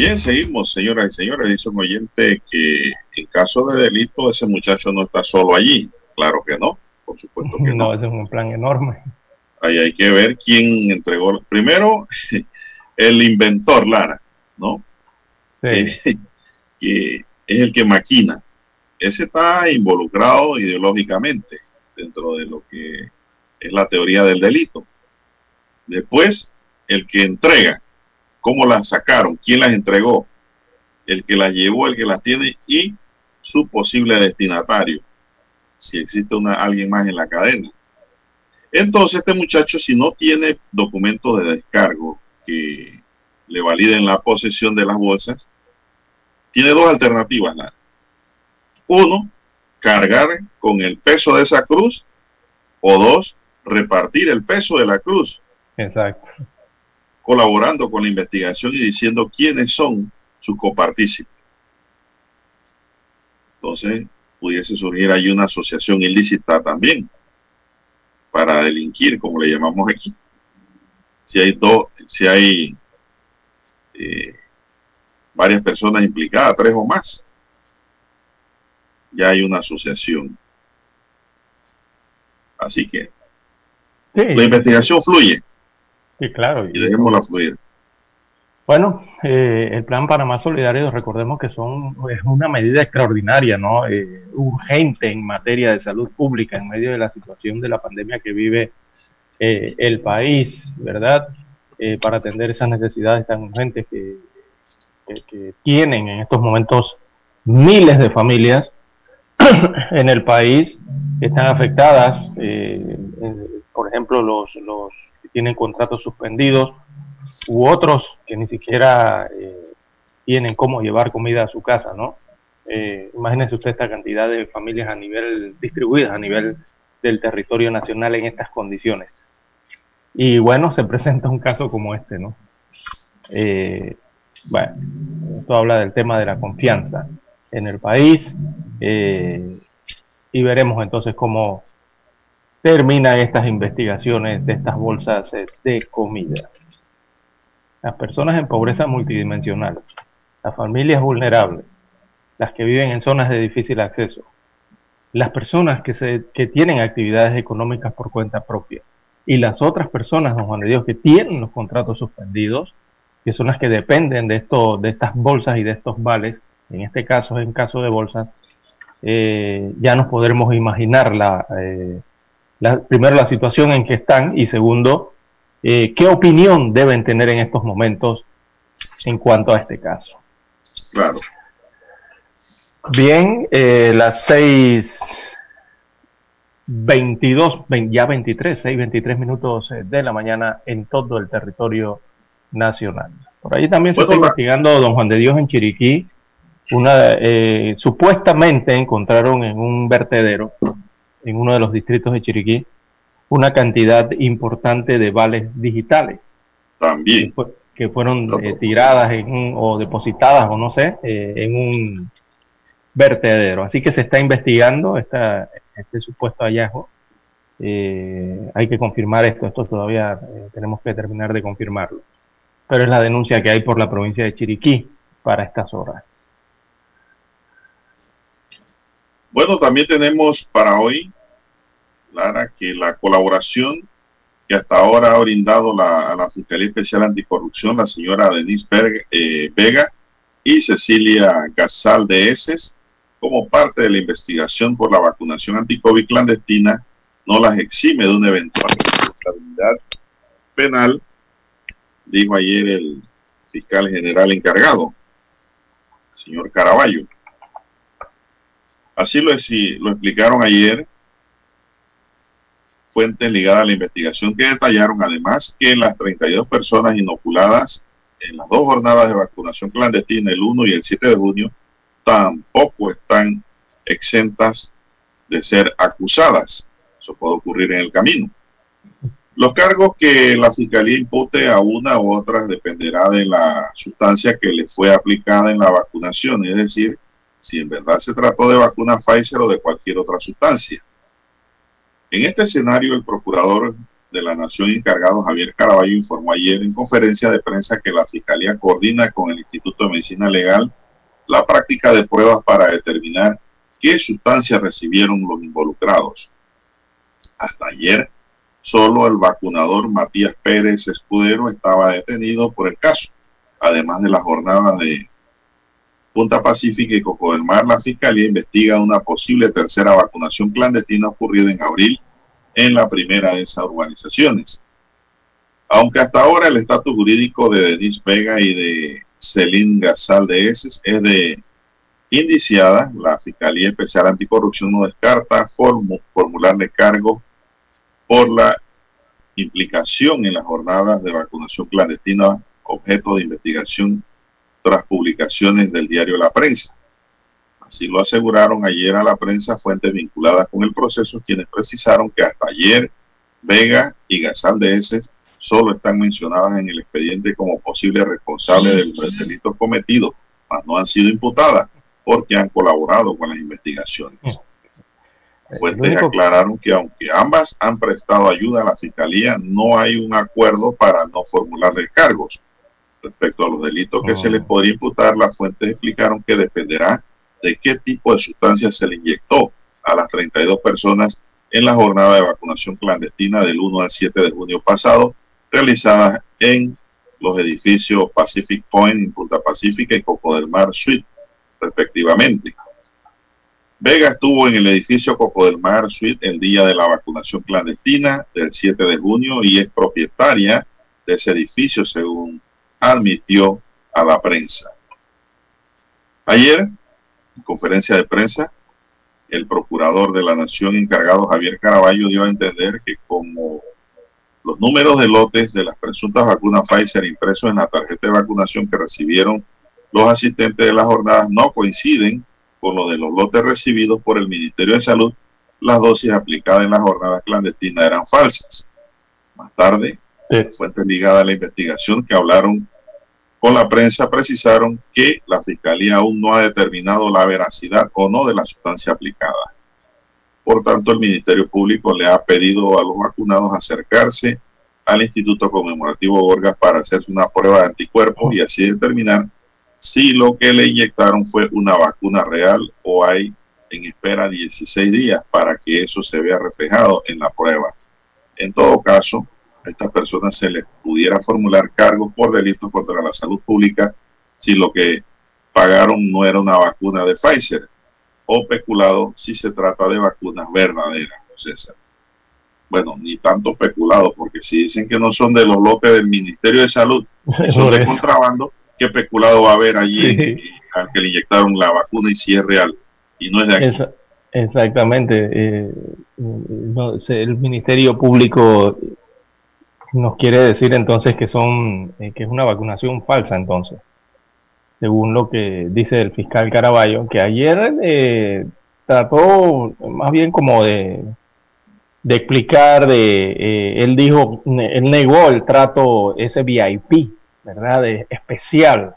Bien, seguimos, señoras y señores. Dice un oyente que en caso de delito ese muchacho no está solo allí. Claro que no, por supuesto que no. No, ese es un plan enorme. Ahí hay que ver quién entregó. Primero, el inventor, Lara, ¿no? Sí. que es el que maquina. Ese está involucrado ideológicamente dentro de lo que es la teoría del delito. Después, el que entrega cómo las sacaron, quién las entregó, el que las llevó, el que las tiene y su posible destinatario, si existe una, alguien más en la cadena. Entonces este muchacho, si no tiene documentos de descargo que le validen la posesión de las bolsas, tiene dos alternativas. Uno, cargar con el peso de esa cruz o dos, repartir el peso de la cruz. Exacto colaborando con la investigación y diciendo quiénes son sus copartícipes. Entonces, pudiese surgir ahí una asociación ilícita también para delinquir, como le llamamos aquí. Si hay dos, si hay eh, varias personas implicadas, tres o más, ya hay una asociación. Así que la investigación fluye. Sí, claro. Y dejémosla fluir. Bueno, eh, el plan Panamá Solidario, recordemos que son, es una medida extraordinaria, ¿no? Eh, urgente en materia de salud pública en medio de la situación de la pandemia que vive eh, el país, ¿verdad? para atender esas necesidades tan urgentes que, que, tienen en estos momentos miles de familias en el país que están afectadas, por ejemplo, los, los tienen contratos suspendidos u otros que ni siquiera eh, tienen cómo llevar comida a su casa, ¿no? Eh, imagínense usted esta cantidad de familias a nivel distribuidas a nivel del territorio nacional en estas condiciones. Y bueno, se presenta un caso como este, ¿no? Eh, bueno, esto habla del tema de la confianza en el país y veremos entonces cómo termina estas investigaciones de estas bolsas de comida. Las personas en pobreza multidimensional, las familias vulnerables, las que viven en zonas de difícil acceso, las personas que, se, que tienen actividades económicas por cuenta propia y las otras personas, don Juan de Dios, que tienen los contratos suspendidos, que son las que dependen de, esto, de estas bolsas y de estos vales, en este caso, en caso de bolsas, eh, ya nos podremos imaginar la, eh, la, primero la situación en que están y segundo, eh, qué opinión deben tener en estos momentos en cuanto a este caso. Claro. Bien, eh, las 6, 22, ya 23, 6, 23 minutos eh, de la mañana en todo el territorio nacional. Por ahí también se está investigando don Juan de Dios en Chiriquí. Una, eh, supuestamente encontraron en un vertedero, en uno de los distritos de Chiriquí, una cantidad importante de vales digitales. También. Que, fueron eh, tiradas en o depositadas, o no sé, eh, en un vertedero. Así que se está investigando esta, este supuesto hallazgo. Eh, hay que confirmar esto, esto todavía tenemos que terminar de confirmarlo. Pero es la denuncia que hay por la provincia de Chiriquí para estas horas. Bueno, también tenemos para hoy, Lara, que la colaboración que hasta ahora ha brindado la, a la Fiscalía Especial Anticorrupción, la señora Denise Vega y Cecilia Gasal de Eses, como parte de la investigación por la vacunación anticovid clandestina, no las exime de una eventual responsabilidad penal, dijo ayer el fiscal general encargado, señor Caraballo. Así lo, explicaron ayer fuentes ligadas a la investigación que detallaron además que las 32 personas inoculadas en las dos jornadas de vacunación clandestina, el 1 y el 7 de junio, tampoco están exentas de ser acusadas. Eso puede ocurrir en el camino. Los cargos que la Fiscalía impute a una u otra dependerá de la sustancia que le fue aplicada en la vacunación, es decir, si en verdad se trató de vacuna Pfizer o de cualquier otra sustancia. En este escenario, el procurador de la Nación encargado, Javier Caraballo, informó ayer en conferencia de prensa que la Fiscalía coordina con el Instituto de Medicina Legal la práctica de pruebas para determinar qué sustancias recibieron los involucrados. Hasta ayer, solo el vacunador Matías Pérez Escudero estaba detenido por el caso, además de la jornada de Punta Pacífica y Coco del Mar, la Fiscalía investiga una posible tercera vacunación clandestina ocurrida en abril en la primera de esas urbanizaciones. Aunque hasta ahora el estatus jurídico de Denis Vega y de Celine Gasal de Eses es de indiciada, la Fiscalía Especial Anticorrupción no descarta formularle cargo por la implicación en las jornadas de vacunación clandestina objeto de investigación tras publicaciones del diario La Prensa. Así lo aseguraron ayer a la prensa fuentes vinculadas con el proceso, quienes precisaron que hasta ayer Vega y Gasal de Eses solo están mencionadas en el expediente como posibles responsables de los delitos cometidos, mas no han sido imputadas porque han colaborado con las investigaciones. Fuentes aclararon que aunque ambas han prestado ayuda a la Fiscalía, no hay un acuerdo para no formularle cargos. Respecto a los delitos que se les podría imputar, las fuentes explicaron que dependerá de qué tipo de sustancia se le inyectó a las 32 personas en la jornada de vacunación clandestina del 1 al 7 de junio pasado, realizada en los edificios Pacific Point Punta Pacífica y Coco del Mar Suite, respectivamente. Vega estuvo en el edificio Coco del Mar Suite el día de la vacunación clandestina del 7 de junio y es propietaria de ese edificio, según admitió a la prensa. Ayer, en conferencia de prensa, el procurador de la Nación encargado Javier Caraballo dio a entender que como los números de lotes de las presuntas vacunas Pfizer impresos en la tarjeta de vacunación que recibieron los asistentes de las jornadas no coinciden con los de los lotes recibidos por el Ministerio de Salud, las dosis aplicadas en la jornada clandestina eran falsas. Más tarde, fuentes ligadas a la investigación que hablaron con la prensa precisaron que la Fiscalía aún no ha determinado la veracidad o no de la sustancia aplicada. Por tanto, el Ministerio Público le ha pedido a los vacunados acercarse al Instituto Conmemorativo Gorgas para hacerse una prueba de anticuerpos y así determinar si lo que le inyectaron fue una vacuna real o hay en espera 16 días para que eso se vea reflejado en la prueba. En todo caso, a estas personas se les pudiera formular cargos por delitos contra la salud pública si lo que pagaron no era una vacuna de Pfizer o peculado si se trata de vacunas verdaderas, César. Bueno, ni tanto peculado, porque si dicen que no son de los lotes del Ministerio de Salud, son de contrabando, ¿qué peculado va a haber allí al que le inyectaron la vacuna y si es real? Y no es de aquí. exactamente. Eh, el Ministerio Público nos quiere decir entonces que son eh, que es una vacunación falsa entonces según lo que dice el fiscal Caraballo que ayer eh, trató más bien como de, explicar de eh, él dijo él negó el trato ese VIP verdad de especial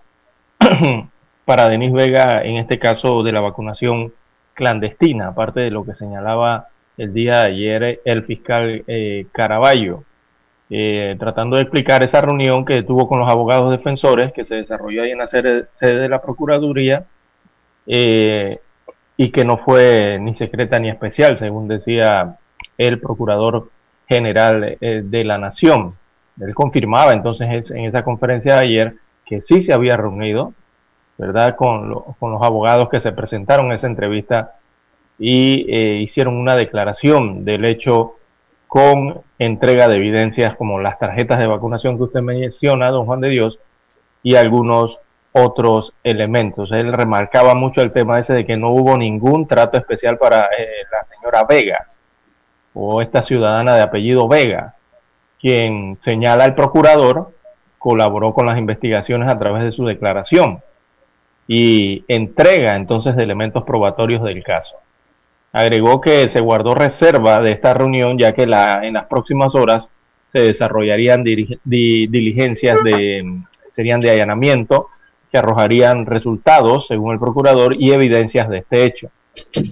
para Denis Vega en este caso de la vacunación clandestina aparte de lo que señalaba el día de ayer el fiscal Caraballo eh, tratando de explicar esa reunión que tuvo con los abogados defensores que se desarrolló ahí en la sede, de la Procuraduría eh, y que no fue ni secreta ni especial, según decía el Procurador General eh, de la Nación. Él confirmaba entonces en esa conferencia de ayer que sí se había reunido, ¿verdad?, con, con los abogados que se presentaron en esa entrevista y hicieron una declaración del hecho con entrega de evidencias como las tarjetas de vacunación que usted menciona, don Juan de Dios, y algunos otros elementos. Él remarcaba mucho el tema ese de que no hubo ningún trato especial para eh, la señora Vega o esta ciudadana de apellido Vega, quien señala al procurador colaboró con las investigaciones a través de su declaración y entrega entonces de elementos probatorios del caso. Agregó que se guardó reserva de esta reunión ya que la, en las próximas horas se desarrollarían diligencias de, serían de allanamiento que arrojarían resultados, según el procurador, y evidencias de este hecho.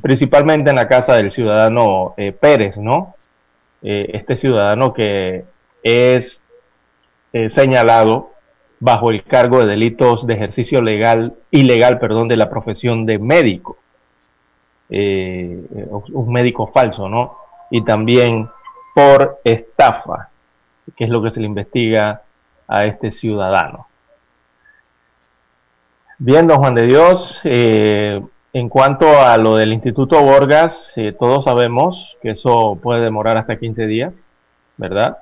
Principalmente en la casa del ciudadano eh, Pérez, ¿no? Eh, este ciudadano que es eh, señalado bajo el cargo de delitos de ejercicio legal, ilegal, perdón, de la profesión de médico eh, un médico falso, ¿no? Y también por estafa, que es lo que se le investiga a este ciudadano. Bien, don Juan de Dios, eh, en cuanto a lo del Instituto Borgas, eh, todos sabemos que eso puede demorar hasta 15 días, ¿verdad?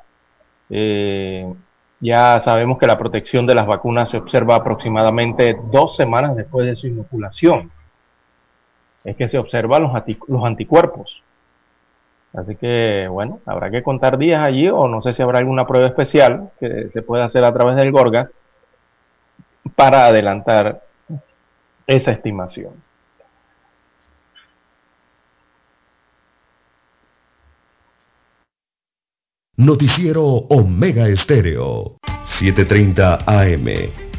Ya sabemos que la protección de las vacunas se observa aproximadamente dos semanas después de su inoculación es que se observan los, anticuerpos. Así que, bueno, habrá que contar días allí o no sé si habrá alguna prueba especial que se pueda hacer a través del Gorga para adelantar esa estimación. Noticiero Omega Estéreo, 7:30 AM.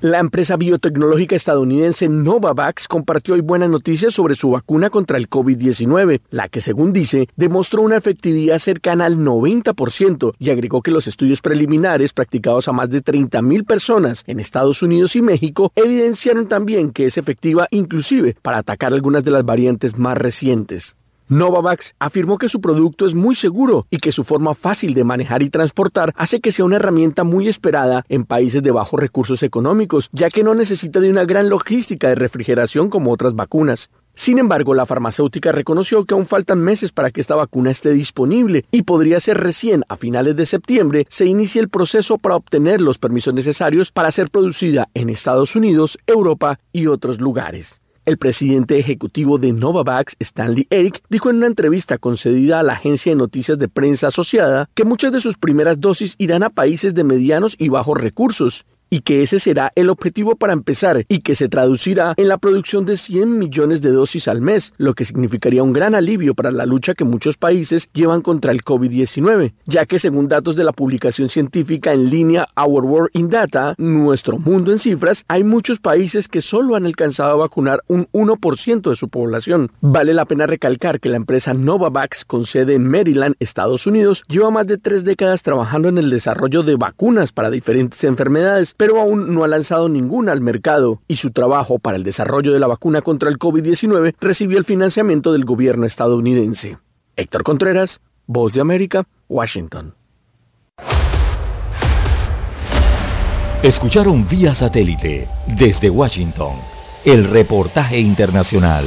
La empresa biotecnológica estadounidense Novavax compartió hoy buenas noticias sobre su vacuna contra el COVID-19, la que según dice demostró una efectividad cercana al 90% y agregó que los estudios preliminares practicados a más de 30.000 personas en Estados Unidos y México evidenciaron también que es efectiva inclusive para atacar algunas de las variantes más recientes. Novavax afirmó que su producto es muy seguro y que su forma fácil de manejar y transportar hace que sea una herramienta muy esperada en países de bajos recursos económicos, ya que no necesita de una gran logística de refrigeración como otras vacunas. Sin embargo, la farmacéutica reconoció que aún faltan meses para que esta vacuna esté disponible y podría ser recién a finales de septiembre se inicie el proceso para obtener los permisos necesarios para ser producida en Estados Unidos, Europa y otros lugares. El presidente ejecutivo de Novavax, Stanley Eric, dijo en una entrevista concedida a la agencia de noticias de prensa asociada que muchas de sus primeras dosis irán a países de medianos y bajos recursos y que ese será el objetivo para empezar y que se traducirá en la producción de 100 millones de dosis al mes, lo que significaría un gran alivio para la lucha que muchos países llevan contra el COVID-19, ya que según datos de la publicación científica en línea Our World in Data, nuestro mundo en cifras, hay muchos países que solo han alcanzado a vacunar un 1% de su población. Vale la pena recalcar que la empresa Novavax, con sede en Maryland, Estados Unidos, lleva más de tres décadas trabajando en el desarrollo de vacunas para diferentes enfermedades, pero aún no ha lanzado ninguna al mercado y su trabajo para el desarrollo de la vacuna contra el COVID-19 recibió el financiamiento del gobierno estadounidense. Héctor Contreras, Voz de América, Washington. Escucharon vía satélite desde Washington el reportaje internacional.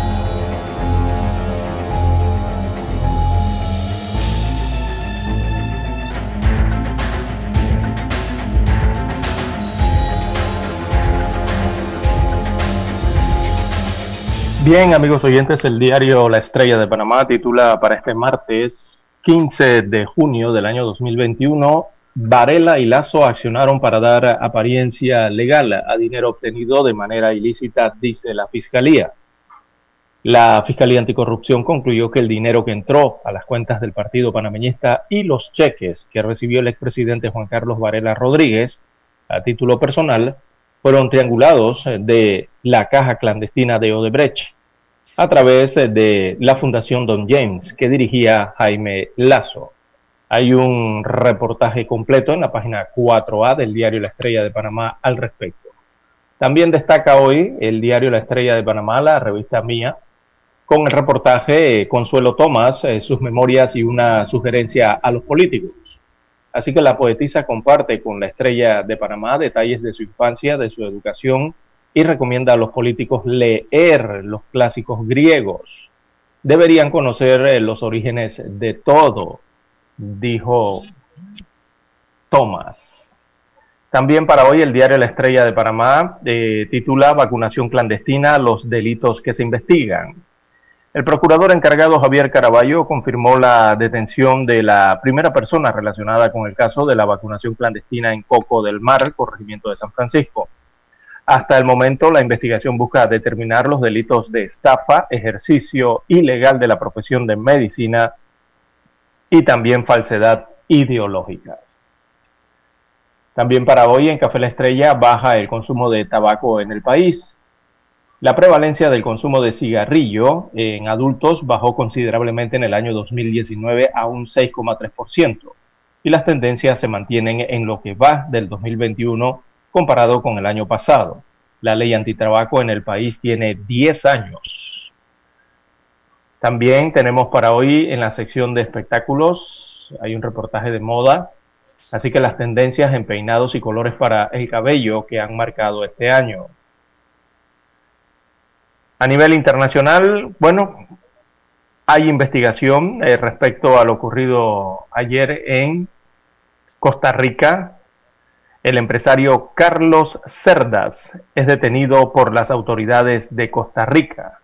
Bien, amigos oyentes, el diario La Estrella de Panamá titula para este martes 15 de junio del año 2021, Varela y Lazo accionaron para dar apariencia legal a dinero obtenido de manera ilícita, dice la Fiscalía. La Fiscalía Anticorrupción concluyó que el dinero que entró a las cuentas del Partido Panameñista y los cheques que recibió el expresidente Juan Carlos Varela Rodríguez a título personal fueron triangulados de la caja clandestina de Odebrecht a través de la Fundación Don James que dirigía Jaime Lazo. Hay un reportaje completo en la página 4A del diario La Estrella de Panamá al respecto. También destaca hoy el diario La Estrella de Panamá, la revista mía, con el reportaje Consuelo Tomás, eh, sus memorias y una sugerencia a los políticos. Así que la poetisa comparte con la estrella de Panamá detalles de su infancia, de su educación y recomienda a los políticos leer los clásicos griegos. Deberían conocer eh, los orígenes de todo, dijo Tomás. También para hoy el diario La Estrella de Panamá eh, titula Vacunación clandestina, los delitos que se investigan. El procurador encargado Javier Caraballo confirmó la detención de la primera persona relacionada con el caso de la vacunación clandestina en Coco del Mar, corregimiento de San Francisco. Hasta el momento, la investigación busca determinar los delitos de estafa, ejercicio ilegal de la profesión de medicina y también falsedad ideológica. También para hoy en Café La Estrella baja el consumo de tabaco en el país. La prevalencia del consumo de cigarrillo en adultos bajó considerablemente en el año 2019 a un 6,3% y las tendencias se mantienen en lo que va del 2021 comparado con el año pasado. La ley antitabaco en el país tiene 10 años. También tenemos para hoy en la sección de espectáculos, hay un reportaje de moda, así que las tendencias en peinados y colores para el cabello que han marcado este año. A nivel internacional, bueno, hay investigación eh, respecto a lo ocurrido ayer en Costa Rica. El empresario Carlos Cerdas es detenido por las autoridades de Costa Rica.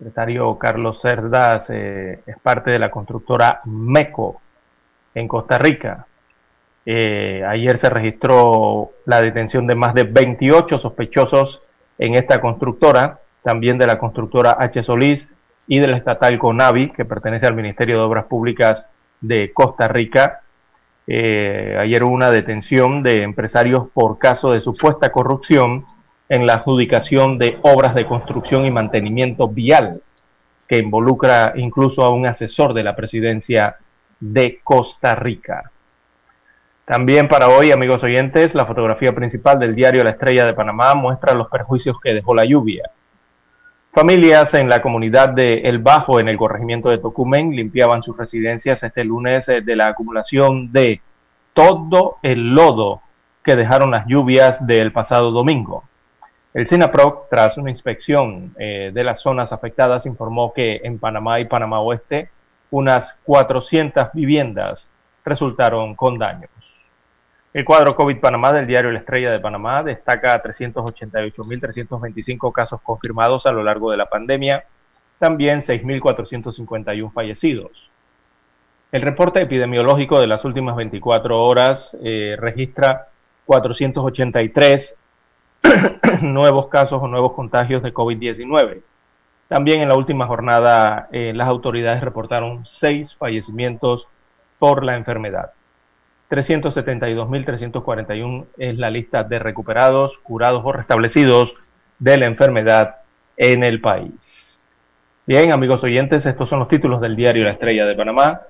El empresario Carlos Cerdas eh, es parte de la constructora MECO en Costa Rica. Eh, ayer se registró la detención de más de 28 sospechosos en esta constructora también de la constructora H. Solís y del estatal Conavi, que pertenece al Ministerio de Obras Públicas de Costa Rica. Eh, ayer hubo una detención de empresarios por caso de supuesta corrupción en la adjudicación de obras de construcción y mantenimiento vial, que involucra incluso a un asesor de la presidencia de Costa Rica. También para hoy, amigos oyentes, la fotografía principal del diario La Estrella de Panamá muestra los perjuicios que dejó la lluvia. Familias en la comunidad de El Bajo, en el corregimiento de Tocumen, limpiaban sus residencias este lunes eh, de la acumulación de todo el lodo que dejaron las lluvias del pasado domingo. El SINAPROC, tras una inspección eh, de las zonas afectadas, informó que en Panamá y Panamá Oeste unas 400 viviendas resultaron con daños. El cuadro COVID Panamá del diario La Estrella de Panamá destaca 388.325 casos confirmados a lo largo de la pandemia, también 6.451 fallecidos. El reporte epidemiológico de las últimas 24 horas eh, registra 483 nuevos casos o nuevos contagios de COVID-19. También en la última jornada eh, las autoridades reportaron seis fallecimientos por la enfermedad. 372.341 es la lista de recuperados, curados o restablecidos de la enfermedad en el país. Bien, amigos oyentes, estos son los títulos del diario La Estrella de Panamá.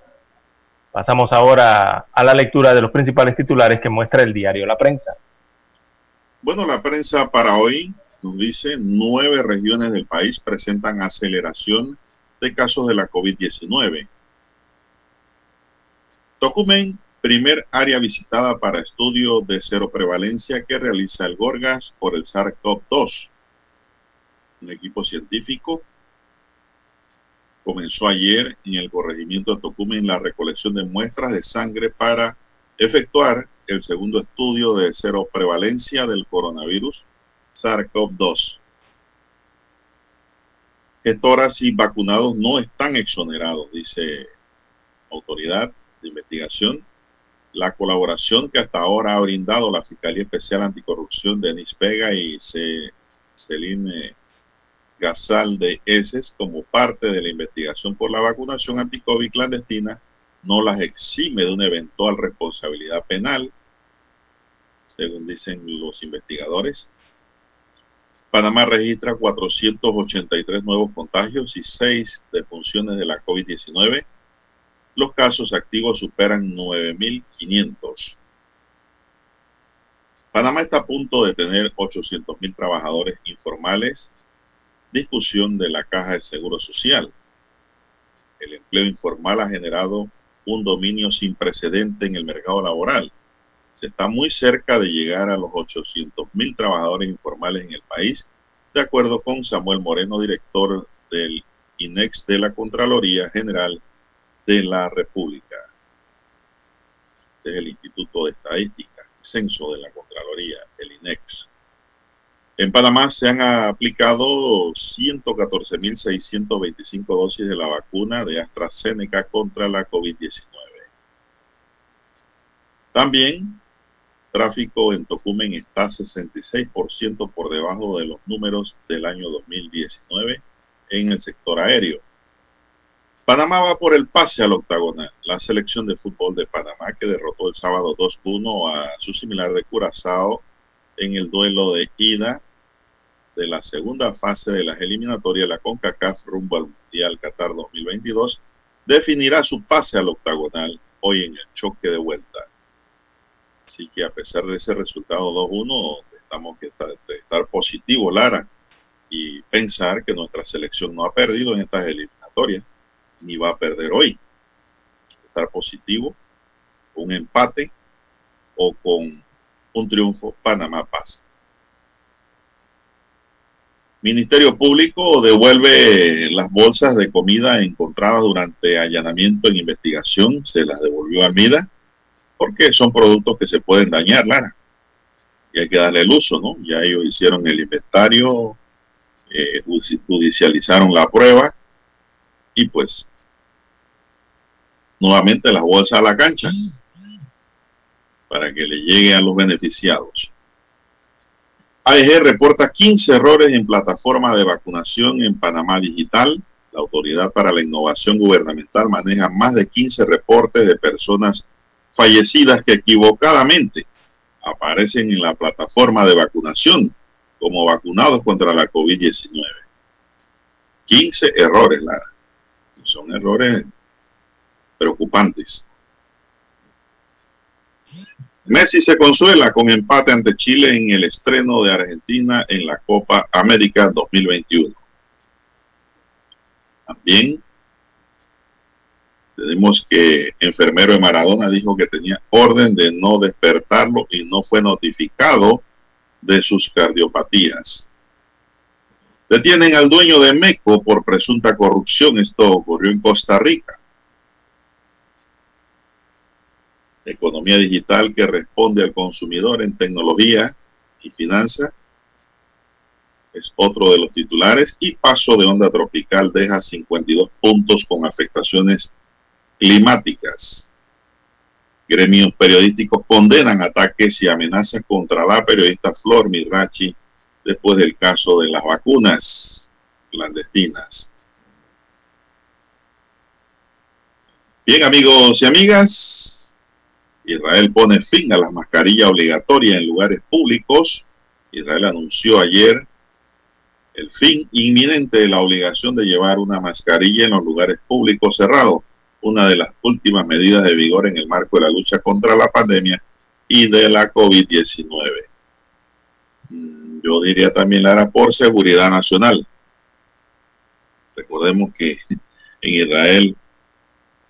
Pasamos ahora a la lectura de los principales titulares que muestra el diario La Prensa. Bueno, la prensa para hoy nos dice nueve regiones del país presentan aceleración de casos de la COVID-19. Tocumen primer área visitada para estudio de cero prevalencia que realiza el Gorgas por el SARS-CoV-2. Un equipo científico comenzó ayer en el corregimiento de Tocumen la recolección de muestras de sangre para efectuar el segundo estudio de cero prevalencia del coronavirus SARS-CoV-2. Gestoras y vacunados no están exonerados, dice autoridad de investigación la colaboración que hasta ahora ha brindado la Fiscalía Especial Anticorrupción Denis Vega y Celine Gasal de ESES como parte de la investigación por la vacunación anti-COVID clandestina no las exime de una eventual responsabilidad penal, según dicen los investigadores. Panamá registra 483 nuevos contagios y 6 defunciones de la COVID-19 los casos activos superan 9.500. Panamá está a punto de tener 800.000 trabajadores informales. Discusión de la Caja de Seguro Social. El empleo informal ha generado un dominio sin precedente en el mercado laboral. Se está muy cerca de llegar a los 800.000 trabajadores informales en el país, de acuerdo con Samuel Moreno, director del INEX de la Contraloría General de la República. Este es el Instituto de Estadística, Censo de la Contraloría, el INEX. En Panamá se han aplicado 114.625 dosis de la vacuna de AstraZeneca contra la COVID-19. También, tráfico en Tocumen está 66% por debajo de los números del año 2019 en el sector aéreo. Panamá va por el pase al octagonal. La selección de fútbol de Panamá que derrotó el sábado 2-1 a su similar de Curazao en el duelo de ida de la segunda fase de las eliminatorias la CONCACAF rumbo al Mundial Qatar 2022 definirá su pase al octagonal hoy en el choque de vuelta. Así que a pesar de ese resultado 2-1, estamos que estar, estar positivo, Lara, y pensar que nuestra selección no ha perdido en estas eliminatorias ni va a perder hoy. Estar positivo, un empate o con un triunfo, Panamá pasa. Ministerio Público devuelve las bolsas de comida encontradas durante allanamiento en investigación, se las devolvió a Almida, porque son productos que se pueden dañar, Lara. Y hay que darle el uso, ¿no? Ya ellos hicieron el inventario, eh, judicializaron la prueba y pues nuevamente las bolsas a la cancha para que le llegue a los beneficiados. AEG reporta 15 errores en plataforma de vacunación en Panamá Digital. La Autoridad para la Innovación Gubernamental maneja más de 15 reportes de personas fallecidas que equivocadamente aparecen en la plataforma de vacunación como vacunados contra la COVID-19. 15 errores, Lara. Son errores preocupantes. Messi se consuela con empate ante Chile en el estreno de Argentina en la Copa América 2021. También tenemos que enfermero de Maradona dijo que tenía orden de no despertarlo y no fue notificado de sus cardiopatías. Detienen al dueño de Meco por presunta corrupción. Esto ocurrió en Costa Rica. Economía digital que responde al consumidor en tecnología y finanzas es otro de los titulares. Y paso de onda tropical deja 52 puntos con afectaciones climáticas. Gremios periodísticos condenan ataques y amenazas contra la periodista Flor Mirachi después del caso de las vacunas clandestinas. Bien amigos y amigas, Israel pone fin a la mascarilla obligatoria en lugares públicos. Israel anunció ayer el fin inminente de la obligación de llevar una mascarilla en los lugares públicos cerrados una de las últimas medidas de vigor en el marco de la lucha contra la pandemia y de la COVID-19. Mm, yo diría también, Lara, por seguridad nacional. Recordemos que en Israel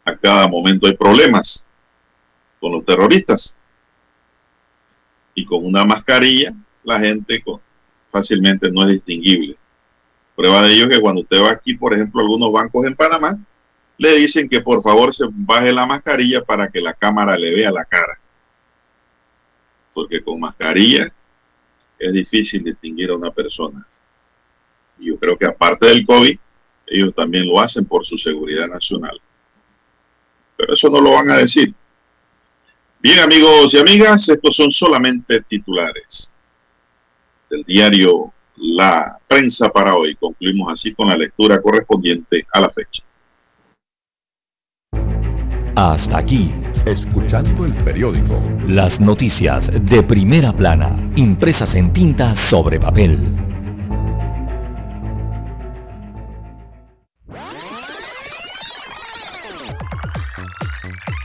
a cada momento hay problemas con los terroristas. Y con una mascarilla la gente fácilmente no es distinguible. Prueba de ello es que cuando usted va aquí, por ejemplo, a algunos bancos en Panamá, le dicen que por favor se baje la mascarilla para que la cámara le vea la cara. Porque con mascarilla es difícil distinguir a una persona. Y yo creo que aparte del COVID, ellos también lo hacen por su seguridad nacional. Pero eso no lo van a decir. Bien amigos y amigas, estos son solamente titulares del diario La Prensa para hoy. Concluimos así con la lectura correspondiente a la fecha. Hasta aquí, escuchando el periódico. Las noticias de primera plana, impresas en tinta sobre papel.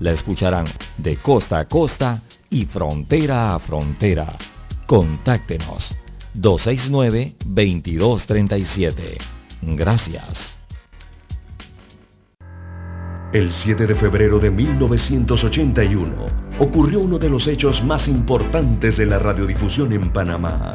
La escucharán de costa a costa y frontera a frontera. Contáctenos 269-2237. Gracias. El 7 de febrero de 1981 ocurrió uno de los hechos más importantes de la radiodifusión en Panamá.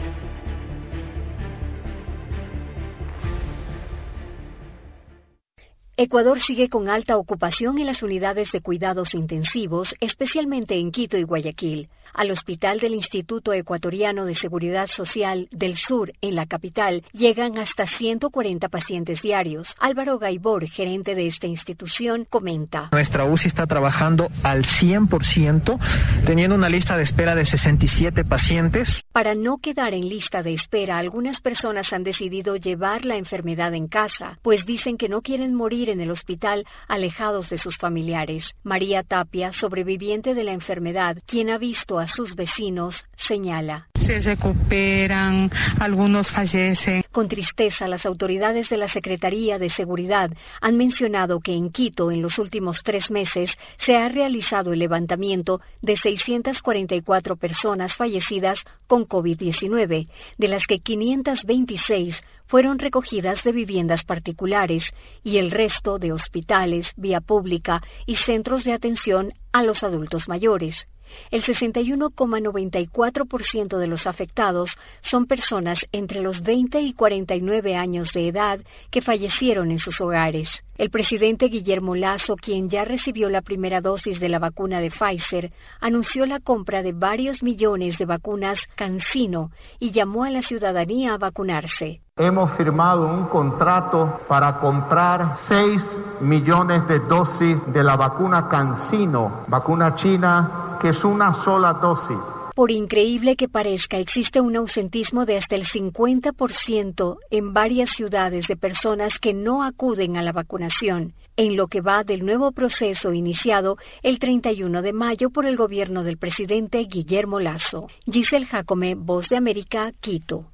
Ecuador sigue con alta ocupación en las unidades de cuidados intensivos, especialmente en Quito y Guayaquil. Al hospital del Instituto Ecuatoriano de Seguridad Social del Sur, en la capital, llegan hasta 140 pacientes diarios. Álvaro Gaibor, gerente de esta institución, comenta. Nuestra UCI está trabajando al 100%, teniendo una lista de espera de 67 pacientes. Para no quedar en lista de espera, algunas personas han decidido llevar la enfermedad en casa, pues dicen que no quieren morir en el hospital alejados de sus familiares. María Tapia, sobreviviente de la enfermedad, quien ha visto a sus vecinos, señala. Se recuperan, algunos fallecen. Con tristeza, las autoridades de la Secretaría de Seguridad han mencionado que en Quito, en los últimos tres meses, se ha realizado el levantamiento de 644 personas fallecidas con COVID-19, de las que 526 fueron recogidas de viviendas particulares y el resto de hospitales, vía pública y centros de atención a los adultos mayores. El 61,94% de los afectados son personas entre los 20 y 49 años de edad que fallecieron en sus hogares. El presidente Guillermo Lazo, quien ya recibió la primera dosis de la vacuna de Pfizer, anunció la compra de varios millones de vacunas Cancino y llamó a la ciudadanía a vacunarse. Hemos firmado un contrato para comprar 6 millones de dosis de la vacuna Cancino, vacuna china, que es una sola dosis por increíble que parezca, existe un ausentismo de hasta el 50% en varias ciudades de personas que no acuden a la vacunación, en lo que va del nuevo proceso iniciado el 31 de mayo por el gobierno del presidente Guillermo Lazo. Giselle Jacome, Voz de América, Quito.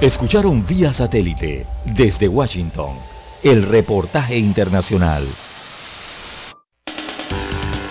Escucharon vía satélite desde Washington el reportaje internacional.